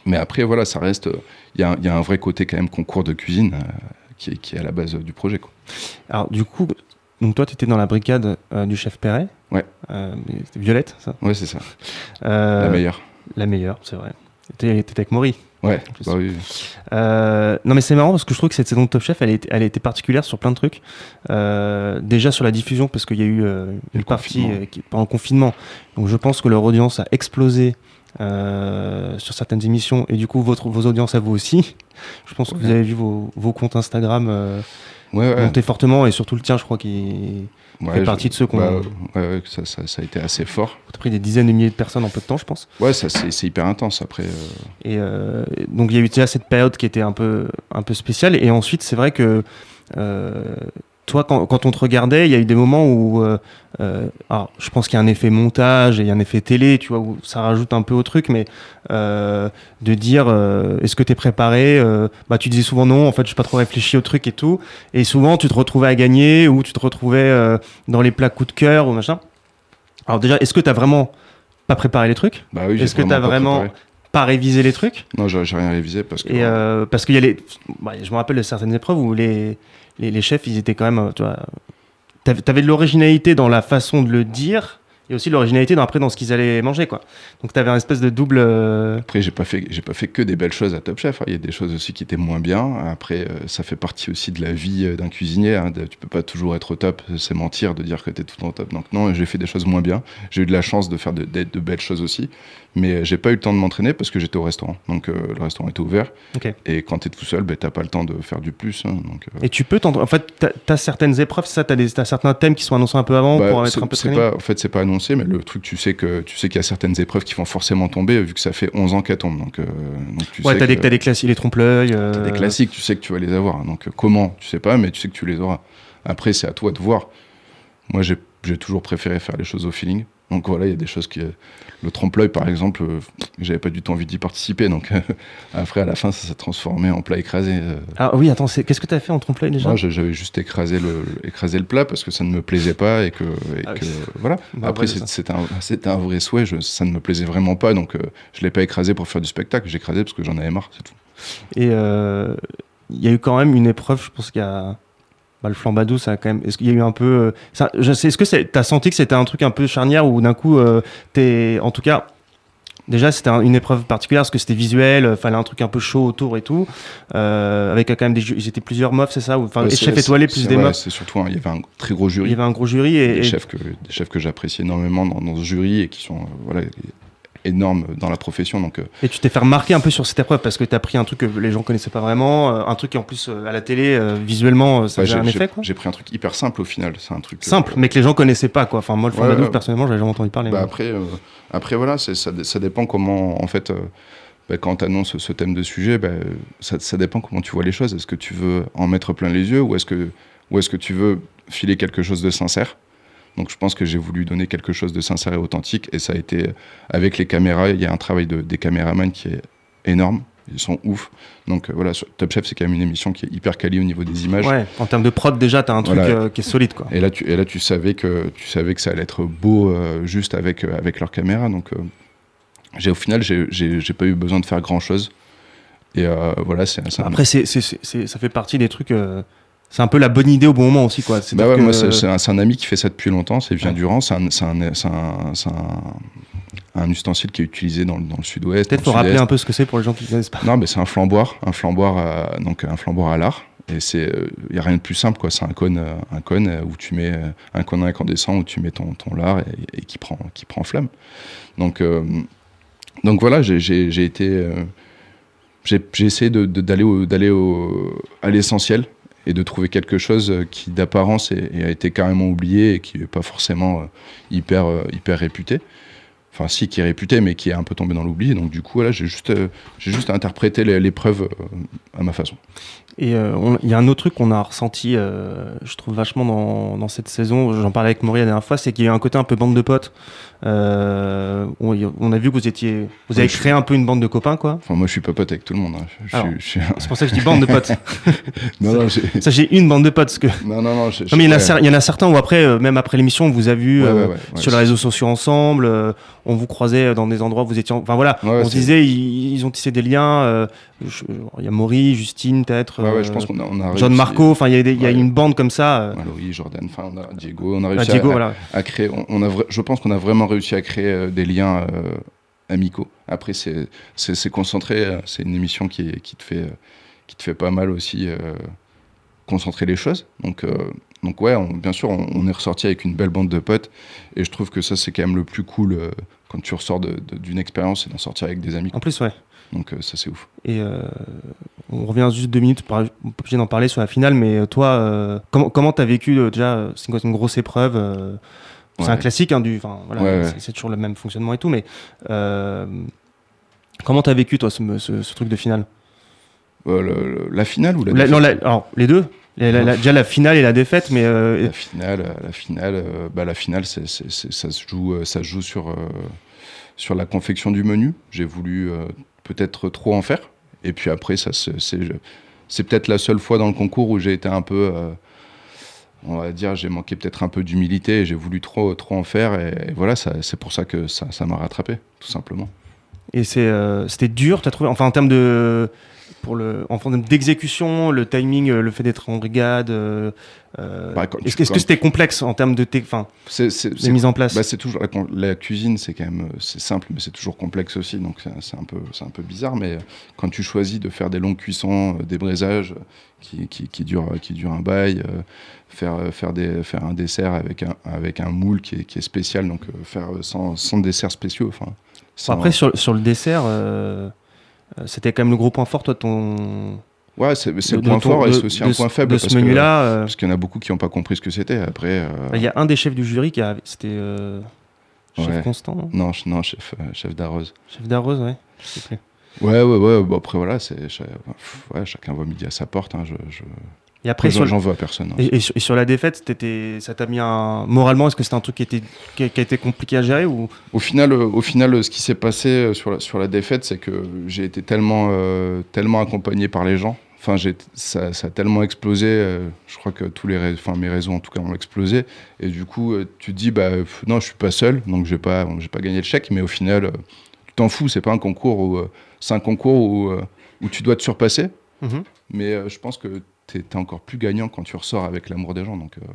mais après, voilà, ça reste. Il y, a, il y a un vrai côté quand même concours de cuisine qui, est, qui est à la base du projet. Quoi. Alors du coup, donc toi tu étais dans la brigade du chef Perret. Ouais. Violette, ça? Ouais, c'est ça. La meilleure. La meilleure, c'est vrai. T'étais avec Maury. Ouais. Bah oui. Euh, non mais c'est marrant parce que je trouve que cette saison de Top Chef elle, est, elle a été particulière sur plein de trucs. Euh, déjà sur la diffusion parce qu'il y a eu euh, une partie confinement. euh, qui, pendant le confinement. Donc je pense que leur audience a explosé euh, sur certaines émissions et du coup votre, vos audiences à vous aussi. Je pense que vous avez vu vos, vos comptes Instagram euh, Ouais, ouais. monter fortement et surtout le tien je crois qui Ouais, fait je- partie de ceux qui ont bah, ouais, ça, ça, ça a été assez fort. pris des dizaines de milliers de personnes en peu de temps je pense. Ouais, ça c'est hyper intense. Après, euh, Et euh, donc il y a eu déjà cette période qui était un peu, un peu spéciale. Et ensuite, c'est vrai que euh, toi, quand, quand on te regardait, il y a eu des moments où, euh, euh, alors, je pense qu'il y a un effet montage et il y a un effet télé, tu vois, où ça rajoute un peu au truc, mais euh, de dire, euh, est-ce que tu es préparé Bah, tu disais souvent non. En fait, je pas trop réfléchi au truc et tout. Et souvent, tu te retrouvais à gagner ou tu te retrouvais dans les plats coup de cœur ou machin. Alors déjà, est-ce que tu as vraiment pas préparé les trucs? Bah oui. j'ai Est-ce que t'as vraiment préparé. Pas révisé les trucs? Non, j'ai j'ai rien révisé parce que. et euh, parce qu'il y a les, bah, je me rappelle de certaines épreuves où les, les, chefs, ils étaient quand même, euh, tu vois, t'avais, t'avais de l'originalité dans la façon de le dire et aussi de l'originalité dans, après dans ce qu'ils allaient manger, quoi. Donc t'avais un espèce de double. euh, Après, j'ai pas fait, j'ai pas fait que des belles choses à Top Chef. hein. Il y a des choses aussi qui étaient moins bien. Après, euh, ça fait partie aussi de la vie d'un cuisinier. hein. Tu peux pas toujours être au top. C'est mentir de dire que tu es tout au top. Donc non, j'ai fait des choses moins bien. J'ai eu de la chance de faire de belles choses aussi. Mais euh, j'ai pas eu le temps de m'entraîner parce que j'étais au restaurant. Donc euh, le restaurant était ouvert. Et quand tu es tout seul, ben, t'as pas le temps de faire du plus. hein. Donc, euh, Et tu peux t'en- En fait, t'as, t'as certaines épreuves, ça, t'as, des, t'as certains thèmes qui sont annoncés un peu avant Bah, pour être un peu traîné. pas, en fait, c'est pas annoncé, mais le truc, tu sais que tu sais qu'il y a certaines épreuves qui vont forcément tomber, vu que ça fait 11 ans qu'elles tombent. Donc, euh, donc tu ouais, sais t'as des, que- t'as des classiques, les trompe-l'œil. des classiques, tu sais que tu vas les avoir. Donc euh, comment Tu sais pas, mais tu sais que tu les auras. Après, c'est à toi de voir. moi, j'ai toujours préféré faire les choses au feeling. Donc voilà, il y a des choses qui. Le trompe-l'œil, par exemple, euh, j'avais pas du tout envie d'y participer. Donc après, à la fin, ça s'est transformé en plat écrasé. euh. Ah oui, attends, qu'est-ce que tu as fait en trompe-l'œil déjà? Moi, j'avais juste écrasé le, écrasé le plat parce que ça ne me plaisait pas et que, et Ah oui. voilà. Bah, Après, c'était un, un vrai souhait. je- ça ne me plaisait vraiment pas, donc euh, je l'ai pas écrasé pour faire du spectacle. J'ai écrasé parce que j'en avais marre, c'est tout. Et euh, il y a eu quand même une épreuve, je pense qu'il y a. Bah, le flambadou, ça a quand même. Est-ce qu'il y a eu un peu. euh, ça- je sais, est-ce que tu as senti que c'était un truc un peu charnière ou d'un coup, euh, t'es. En tout cas. Déjà, c'était un- une épreuve particulière parce que c'était visuel, euh, fallait un truc un peu chaud autour et tout. euh, avec quand même des. Ils étaient plusieurs mofs, c'est ça Enfin, Ouais, chefs étoilés plus des ouais. C'est surtout, il y avait un très gros Il jury. y avait un gros jury et. des, et- chefs que, des chefs que j'apprécie énormément dans, dans ce jury et qui sont euh, voilà, énormes dans la profession. Donc, euh, Et tu t'es fait remarquer un peu sur cette épreuve parce que tu as pris un truc que les gens connaissaient pas vraiment, euh, un truc qui en plus euh, à la télé, visuellement, ça ouais, j'ai- un j'ai effet quoi. j'ai pris un truc hyper simple au final. C'est un truc Simple, mais que les gens connaissaient pas quoi. Enfin, moi, le flambadou, ouais. personnellement, j'avais jamais entendu parler. Bah après, après voilà, ça, ça dépend comment, en fait, bah, quand tu annonces ce thème de sujet, bah, ça, ça dépend comment tu vois les choses. Est-ce que tu veux en mettre plein les yeux ou est-ce que, ou est-ce que tu veux filer quelque chose de sincère? Donc je pense que j'ai voulu donner quelque chose de sincère et authentique et ça a été avec les caméras. Il y a un travail de, des caméramans qui est énorme. Ils sont ouf. Donc euh, voilà, Top Chef, c'est quand même une émission qui est hyper quali au niveau des images. Ouais, en termes de prod, déjà, t'as un truc Voilà. euh, qui est solide quoi. Et là, tu, et là, tu savais que tu savais que ça allait être beau euh, juste avec avec leur caméra. Donc, j'ai au final, j'ai- pas eu besoin de faire grand chose. Et voilà, c'est Après, c'est- c'est- ça fait partie des trucs. Euh, c'est un peu la bonne idée au bon moment aussi quoi. C'est Bah ouais, que, c'est un, ami qui fait ça depuis longtemps. C'est Vient Ouais. Durand. C'est un, c'est un, un, ustensile qui est utilisé dans, le- dans le sud-ouest. Peut-être le rappeler un peu ce que c'est pour les gens qui connaissent pas. Non, mais c'est un flamboir, un flamboir, à, donc un à l'art. Et c'est, il y a rien de plus simple, quoi. C'est un cône, euh, un cône euh, où tu mets euh, un cône incandescent où tu mets ton, ton lard et, et qui prend, qui prend flamme. Donc, euh, donc voilà, j'ai, été, euh, j'ai, essayé d'aller d'aller au, à l'essentiel et de trouver quelque chose euh, qui d'apparence a été carrément oublié et qui est pas forcément euh, hyper, euh, hyper réputé. Enfin, si, qui est réputé, mais qui est un peu tombé dans l'oubli. Donc, du coup, voilà, j'ai juste, j'ai juste interprété l'é- l'épreuve à ma façon. Et euh, il y a un autre truc qu'on a ressenti, euh, je trouve vachement dans, dans cette saison, j'en parlais avec Maury la dernière fois, c'est qu'il y a eu un côté un peu bande de potes. Euh, on, on a vu que vous étiez, vous avez Oui, créé un peu une bande de copains, quoi. Enfin, moi, je suis pas pote avec tout le monde. hein. Je, Alors. je C'est pour ça que je dis bande de potes. non, non, j'ai- ça, j'ai une bande de potes, parce que non, non, non, je- Non, mais il y, en a ouais. cer- il y en a certains où après, même après l'émission, on vous a vu Ouais, ouais, ouais, ouais, sur les réseaux sociaux ensemble, on vous croisait dans des endroits où vous étiez. en- Enfin voilà, on se disait, ils, ils ont tissé des liens. Il y a Maury, Justine, peut-être. Ouais, ouais, je pense qu'on a, on a John Marco, enfin il y a, des- il y a Ouais. une bande comme ça. euh, Mallory, Jordan, enfin, on a Diego, on a ah, réussi Diego, à, voilà. à créer. On, on a vra- je pense qu'on a vraiment réussi à créer euh, des liens euh, amicaux. Après, c'est, c'est, c'est concentré. C'est une émission qui, te fait, qui te fait pas mal aussi concentrer les choses. Donc, euh, donc ouais, on- bien sûr, on, on est ressorti avec une belle bande de potes. Et je trouve que ça, c'est quand même le plus cool euh, quand tu ressors de- de- d'une expérience, c'est d'en sortir avec des amis. En plus, ouais. Donc euh, ça, c'est ouf. Et euh, on revient juste deux minutes, on n'est pas obligé d'en parler sur la finale, mais euh, toi, comment comment t'as vécu déjà C'est une, une grosse épreuve. c'est Ouais. un classique, hein, du, voilà, Ouais, ouais. c'est- toujours le même fonctionnement et tout, mais comment t'as vécu toi ce, ce- ce truc de finale? Euh, le- le- la finale ou la, La- défaite non, la- alors, les deux. La- la- la- déjà la finale et la défaite, mais euh, La finale, la finale, euh, bah, la finale, ça se joue, ça se joue sur sur la confection du menu. J'ai voulu peut-être trop en faire, et puis après, ça, c'est, peut-être la seule fois dans le concours où j'ai été un peu, euh, on va dire, j'ai manqué peut-être un peu d'humilité. et J'ai voulu trop trop en faire, et, voilà, c'est pour ça que ça, m'a rattrapé, tout simplement. et euh, c'était dur. T'as trouvé, enfin en termes de pour le en termes d'exécution, le timing, euh, le fait d'être en brigade. euh, euh, Bah, est-ce que c'était complexe en termes de, enfin, mise en place? Bah, c'est toujours la, cuisine, c'est quand même c'est simple, mais c'est toujours complexe aussi, donc c'est un peu c'est un peu bizarre. Mais quand tu choisis de faire des longues cuissons, des braisages qui, qui, qui durent qui durent un bail, euh, faire faire des faire un dessert avec un avec un moule qui est, qui est spécial, donc euh, faire sans, sans dessert spéciaux, enfin. sans- Après sur, sur le dessert, c'était quand même le gros point fort toi ton. ouais, c'est c'est le point ton- fort et c'est aussi de un point faible de parce ce que- menu-là. euh, parce qu'il y en a beaucoup qui n'ont pas compris ce que c'était. Après, euh, Il y a un des chefs du jury qui a, c'était euh, chef Ouais. Constant, non non, ch- non, chef euh, chef d'arrose. chef d'Arrose, ouais. je sais plus. Ouais, ouais, ouais. Bon, après, voilà, c'est ouais, chacun voit midi à sa porte. hein, je, je- Et après, j'en veux à personne. hein. et, et sur, et sur la défaite, ça t'a mis un. Moralement, est-ce que c'était un truc qui, était, qui, a, qui a été compliqué à gérer ou... Au final, euh, au final, ce qui s'est passé euh, sur la, sur la défaite, c'est que j'ai été tellement, euh, tellement accompagné par les gens. Enfin, ça, ça a tellement explosé. euh, je crois que tous les, enfin mes réseaux en tout cas ont explosé. Et du coup, tu te dis, bah pff, non, je suis pas seul, donc j'ai pas, j'ai pas gagné le chèque. Mais au final, euh, tu t'en fous. C'est pas un concours où, c'est un concours où, où tu dois te surpasser. Mhm. Mais euh, je pense que t'es, es encore plus gagnant quand tu ressors avec l'amour des gens. Donc, euh,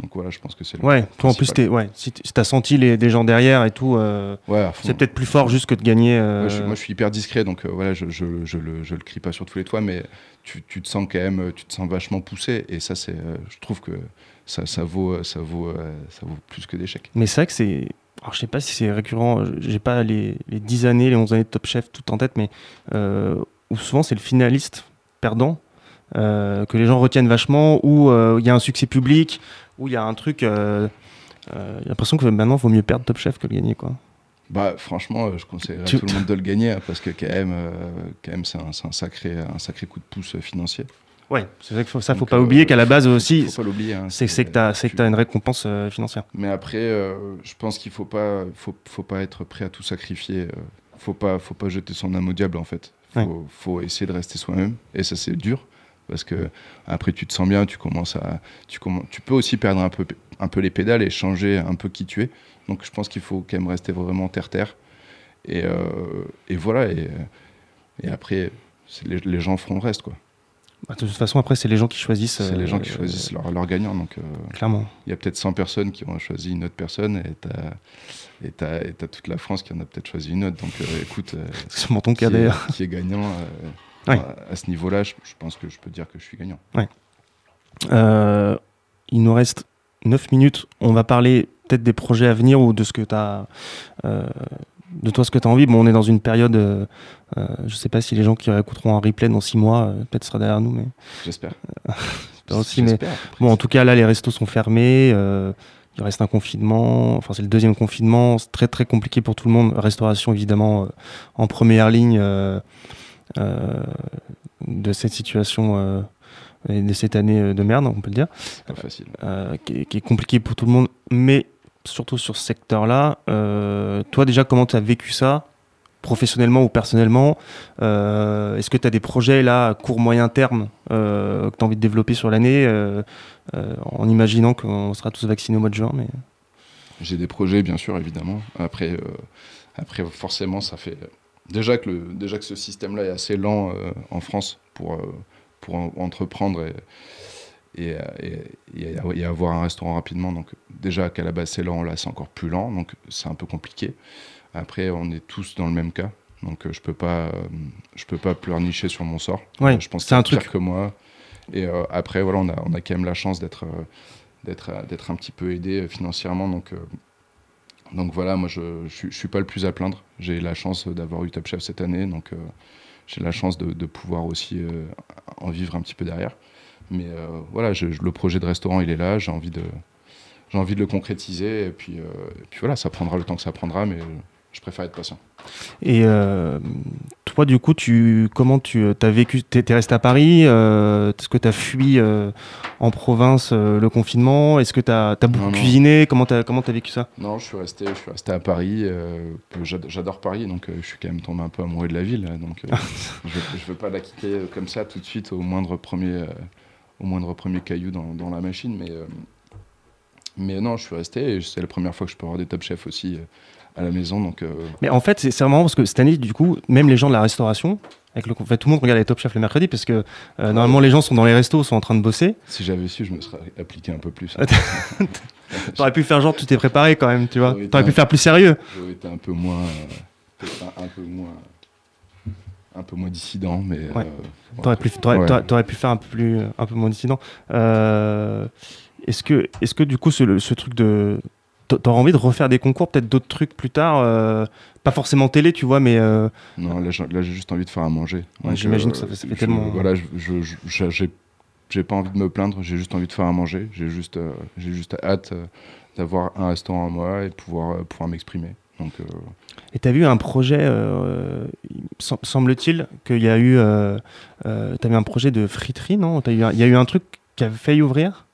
donc voilà, je pense que c'est. le Ouais, toi en plus, ouais, si t- si t'as senti les, des gens derrière et tout, euh, Ouais, c'est peut-être plus fort juste que de gagner. euh, Moi, je, moi, je suis hyper discret, donc voilà, je, je, je le, je le crie pas sur tous les toits, mais tu, tu te sens quand même, tu te sens vachement poussé, et ça, c'est, je trouve que ça, ça vaut, ça vaut, ça vaut plus que des chèques. Mais c'est vrai que c'est. Alors, je sais pas si c'est récurrent, j'ai pas les, les 10 années, les 11 années de Top Chef tout en tête, mais où souvent c'est le finaliste perdant que les gens retiennent vachement, où euh, il y a un succès public, où il y a un truc. euh, euh, j'ai l'impression que maintenant, il vaut mieux perdre Top Chef que le gagner, quoi. Bah, franchement, euh, je conseillerais Tu- à tout le monde de le gagner, hein, parce que quand même, euh, quand même, c'est un, sacré, un sacré coup de pouce euh, financier. Ouais, c'est vrai que faut- ça, faut pas euh, oublier qu'à la base aussi, Faut pas l'oublier. hein, c'est que c'est que tu- t'as une récompense euh, financière. Mais après, euh, je pense qu'il faut pas, faut, faut pas être prêt à tout sacrifier. euh, faut pas, faut pas jeter son âme au diable en fait. Faut, Ouais. faut essayer de rester soi-même. Et ça c'est dur parce que après tu te sens bien, tu commences à, tu tu peux aussi perdre un peu, un peu les pédales et changer un peu qui tu es. Donc je pense qu'il faut quand même rester vraiment terre terre. Et, euh, et voilà. Et, et après, les, les gens feront le reste quoi. Bah, de toute façon, après, c'est les gens qui choisissent. C'est les euh, gens qui choisissent leur, leur gagnant. Donc euh, Clairement. il y a peut-être 100 personnes qui ont choisi une autre personne et t'as et t'as, et t'as toute la France qui en a peut-être choisi une autre. Donc euh, écoute, euh, C'est sûrement ton cas d'ailleurs. qui est gagnant euh, à, à ce niveau-là, je, je pense que je peux dire que je suis gagnant. Euh, il nous reste 9 minutes. On va parler peut-être des projets à venir ou de ce que tu as. de toi, ce que tu as envie. Bon, on est dans une période. euh, euh, je sais pas si les gens qui écouteront un replay dans 6 mois, euh, peut-être sera derrière nous. Mais J'espère. J'espère aussi, mais- bon, en tout cas, là, les restos sont fermés. euh, il reste un confinement. Enfin, c'est le deuxième confinement. C'est très, très compliqué pour tout le monde. Restauration, évidemment, euh, en première ligne euh, euh, de cette situation. euh, et de cette année euh, de merde, on peut le dire. Pas facile. euh, qui, est, qui est compliqué pour tout le monde, mais surtout sur ce secteur-là. Euh, toi, déjà, comment tu as vécu ça, professionnellement ou personnellement? Euh, Est-ce que tu as des projets là, à court, moyen terme, euh, que tu as envie de développer sur l'année, euh, euh, en imaginant qu'on sera tous vaccinés au mois de juin mais... J'ai des projets, bien sûr, évidemment. Après, euh, après forcément, ça fait. Déjà que, le, déjà que ce système-là est assez lent euh, en France pour, euh, pour en- entreprendre et, et, et- et- et avoir un restaurant rapidement. Donc, déjà qu'à la base, c'est lent, là, c'est encore plus lent. Donc, c'est un peu compliqué. Après, on est tous dans le même cas. Donc, euh, je peux pas, je peux pas pleurnicher sur mon sort. Ouais, je pense c'est un truc. que moi. Et après, voilà, on a, on a quand même la chance d'être d'être d'être un petit peu aidé financièrement. Donc, donc voilà, moi, je ne suis, pas le plus à plaindre. J'ai la chance d'avoir eu Top Chef cette année. Donc, euh, j'ai la chance de, pouvoir aussi euh, en vivre un petit peu derrière. Mais euh, voilà, le projet de restaurant, il est là. J'ai envie de, envie de le concrétiser. Et puis, et puis voilà, ça prendra le temps que ça prendra, mais je préfère être patient. Et euh, toi, du coup, tu, comment tu as vécu Tu es, resté à Paris euh, Est-ce que tu as fui euh, en province euh, le confinement? Est-ce que tu as, beaucoup Non, non. cuisiné? Comment tu as, comment as vécu ça? Non, je suis resté, je suis resté à Paris. euh, j'ad- J'adore Paris, donc euh, je suis quand même tombé un peu amoureux de la ville. là, Donc, euh, je ne veux pas la quitter euh, comme ça tout de suite au moindre premier, euh, au moindre premier caillou dans, dans la machine. Mais, euh, mais non, je suis resté c'est la première fois que je peux avoir des top chefs aussi euh, à la maison. Donc, euh, Mais en fait, c'est marrant parce que cette année, du coup, même les gens de la restauration, avec le, en fait, tout le monde regarde les Top Chef le mercredi parce que euh, normalement les gens sont dans les restos, sont en train de bosser. si j'avais su, je me serais appliqué un peu plus. T'aurais pu faire genre, tu t'es préparé quand même, tu vois. T'aurais pu faire plus sérieux. J'aurais été un peu moins, euh, un, un peu moins, un peu moins dissident, mais Ouais. euh, T'aurais pu, Ouais. pu faire un peu plus, un peu moins dissident. Est-ce que, est-ce que du coup, ce, ce truc de, t'a- t'aurais envie de refaire des concours, peut-être d'autres trucs plus tard, euh, pas forcément télé, tu vois, mais euh, Non, là, j'ai juste envie de faire à manger. Ouais, j'imagine que ça fait- ça fait je- tellement- Voilà, j'ai pas envie de me plaindre, j'ai juste envie de faire à manger. J'ai juste, euh, j'ai juste hâte euh, d'avoir un restaurant à moi et pouvoir, euh, pouvoir m'exprimer. Donc, euh, Et tu as vu un projet, euh, il sem- semble-t-il, qu'il y a eu. Euh, euh, tu un projet de friterie, non? Il y a eu un truc qui a failli ouvrir?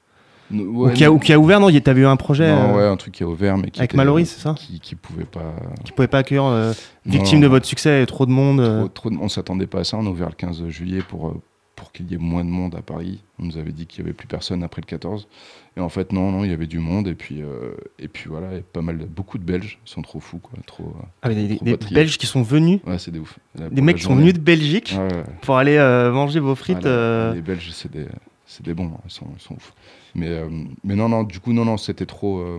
Ou, qui a, ou qui a ouvert, non Tu as vu un projet non, euh, ouais, un truc qui est ouvert, mais qui avec était- Mallory, c'est ça qui, qui pouvait pas. Qui pouvait pas accueillir, euh, victime Non. de votre succès, et trop de monde. euh. Trop, trop de- on s'attendait pas à ça. On a ouvert le 15 juillet pour, euh, pour qu'il y ait moins de monde à Paris. On nous avait dit qu'il y avait plus personne après le 14. Et en fait, non, non, il y avait du monde. Et puis, euh, et puis voilà, et pas mal, de- beaucoup de Belges. Ils sont trop fous, quoi. Trop, euh, Ah, mais des, trop des patriotes. Belges qui sont venus, Ouais, c'est des ouf. Là, des mecs qui sont venus de Belgique Ouais, ouais. pour aller euh, manger vos frites. Euh. Les Belges, c'est des, c'est des bons. hein. Ils sont, ils sont ouf. Mais, euh, mais non, non, du coup, non, non, c'était trop, euh,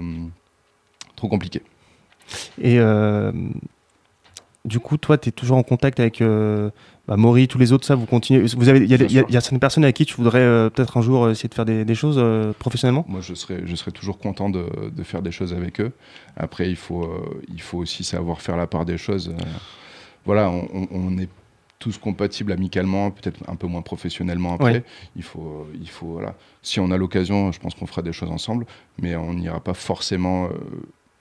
trop compliqué. Et euh, du coup, toi, tu es toujours en contact avec bah, Maury, tous les autres, ça, vous continuez. Vous avez, il y, a y y certaines personnes avec qui tu voudrais euh, peut-être un jour essayer de faire des, des choses euh, professionnellement? Moi, je serais, je serais toujours content de, de faire des choses avec eux. Après, il faut, euh, il faut aussi savoir faire la part des choses. Voilà, on, on- on est tous compatibles amicalement, peut-être un peu moins professionnellement après. Ouais. Il faut, euh, il faut, voilà. Si on a l'occasion, je pense qu'on fera des choses ensemble, mais on n'ira pas forcément euh,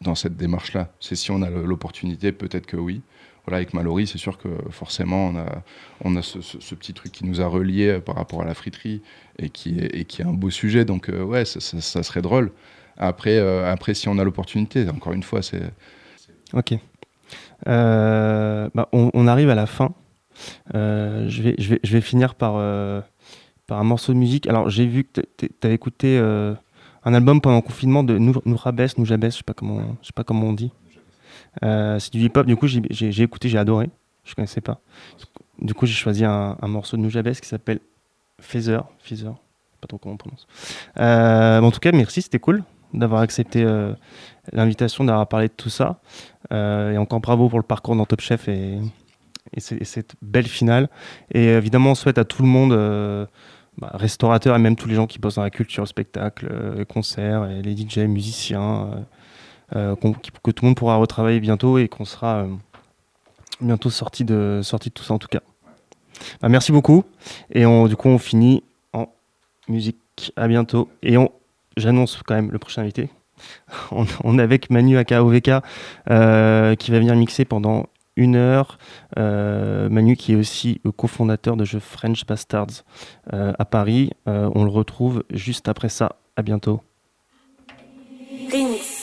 dans cette démarche-là. C'est si on a l'opportunité, peut-être que oui. Voilà, avec Mallory, c'est sûr que forcément, on a, on a ce, ce- ce petit truc qui nous a reliés euh, par rapport à la friterie et qui est, et qui est un beau sujet. Donc, euh, ouais, ça, ça- ça serait drôle. Après, euh, après, si on a l'opportunité, encore une fois, c'est. Ok. Bah, on, on arrive à la fin. Euh, je, vais, finir par, euh, par un morceau de musique. Alors, j'ai vu que tu avais écouté euh, un album pendant le confinement de Nour- Nourabès, Noujabès, je sais sais pas comment on dit. C'est du hip-hop. Du coup, j'ai écouté, j'ai adoré. Je connaissais pas. Du coup, j'ai choisi un, morceau de Noujabès qui s'appelle Feather. Feather. Pas trop comment on prononce. En tout cas, merci, c'était cool d'avoir accepté l'invitation, d'avoir parlé de tout ça. Et encore bravo pour le parcours dans Top Chef et, et cette belle finale. Et évidemment, on souhaite à tout le monde, euh, bah, restaurateurs et même tous les gens qui bossent dans la culture, le spectacle, euh, concerts, les DJ, musiciens, euh, que tout le monde pourra retravailler bientôt et qu'on sera bientôt sorti de, tout ça en tout cas. Bah, merci beaucoup. Et du coup, on finit en musique. À bientôt. Et on, j'annonce quand même le prochain invité. On, est avec Manu aka OVK qui va venir mixer pendant une heure. Euh, Manu qui est aussi cofondateur de jeu French Bastards euh, à Paris. Euh, on le retrouve juste après ça. À bientôt. Remix.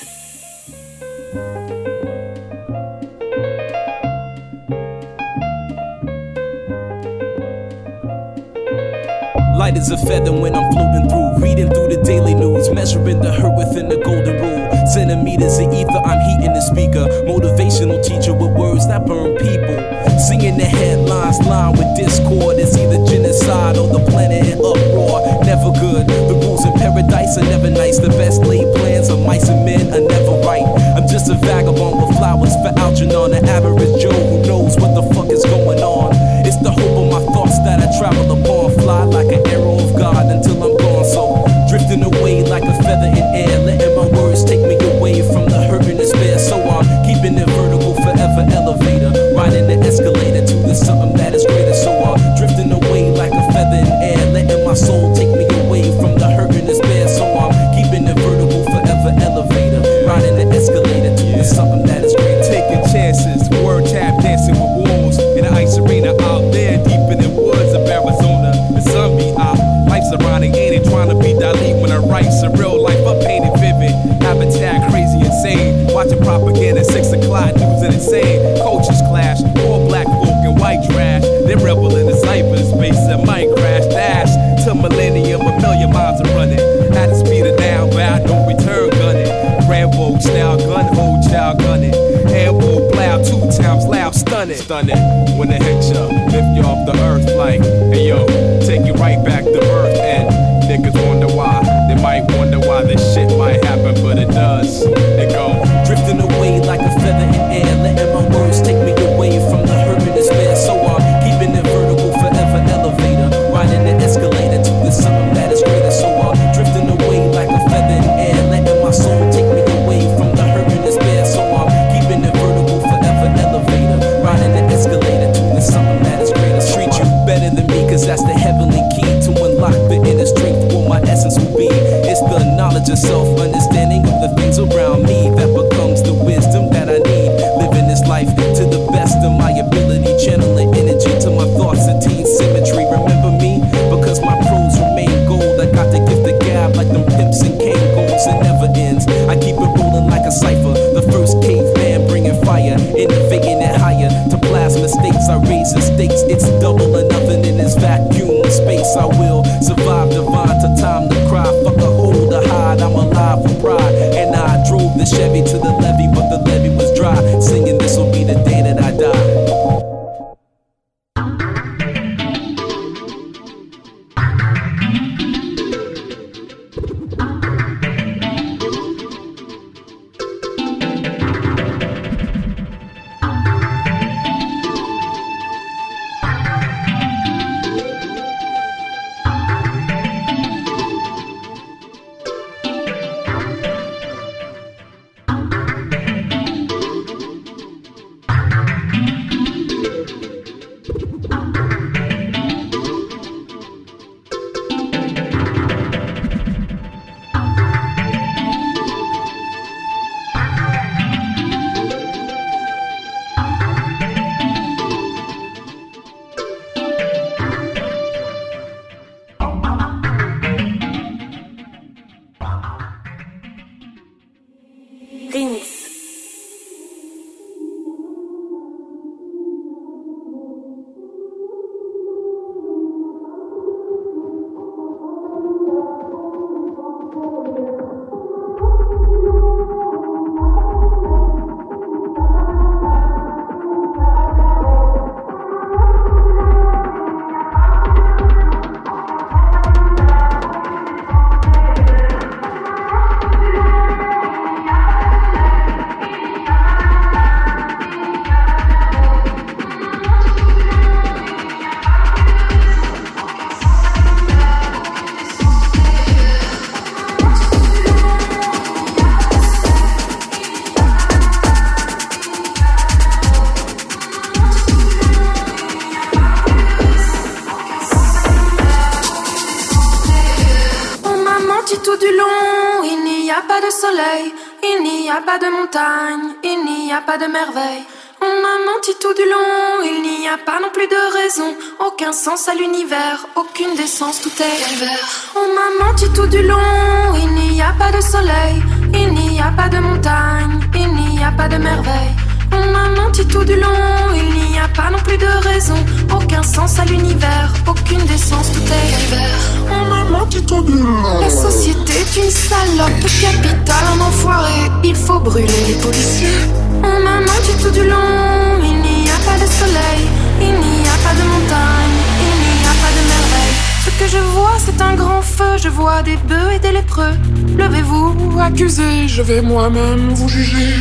Light as a feather when I'm floating through, reading through the daily news, measuring the hurt within the golden rule. Centimeters of ether, I'm heating the speaker. Motivational teacher with words that burn people. Singing the headlines, line with discord. It's either genocide or the planet in uproar. Never good. The rules in paradise are never nice. The best laid plans of mice and men are never right. I'm just a vagabond with flowers for Algernon, an average Joe who knows what the fuck is going on. It's the hope of my thoughts that I travel upon. Fly like an arrow of God until I'm gone. So drifting away like a feather in air, letting my words I'm keeping sens à l'univers, aucune décence, tout est calvaire. On m'a menti tout du long, il n'y a pas de soleil, il n'y a pas de montagne, il n'y a pas de merveille. On m'a menti tout du long, il n'y a pas non plus de raison, aucun sens à l'univers, aucune décence, tout est calvaire. On m'a menti tout du long. La société est une salope, capitale un enfoiré, il faut brûler les policiers. On m'a menti tout du long, il n'y a pas de soleil, il n'y a pas de montagne que je vois, c'est un grand feu. Je vois des bœufs et des lépreux. Levez-vous, accusez, je vais moi-même vous juger.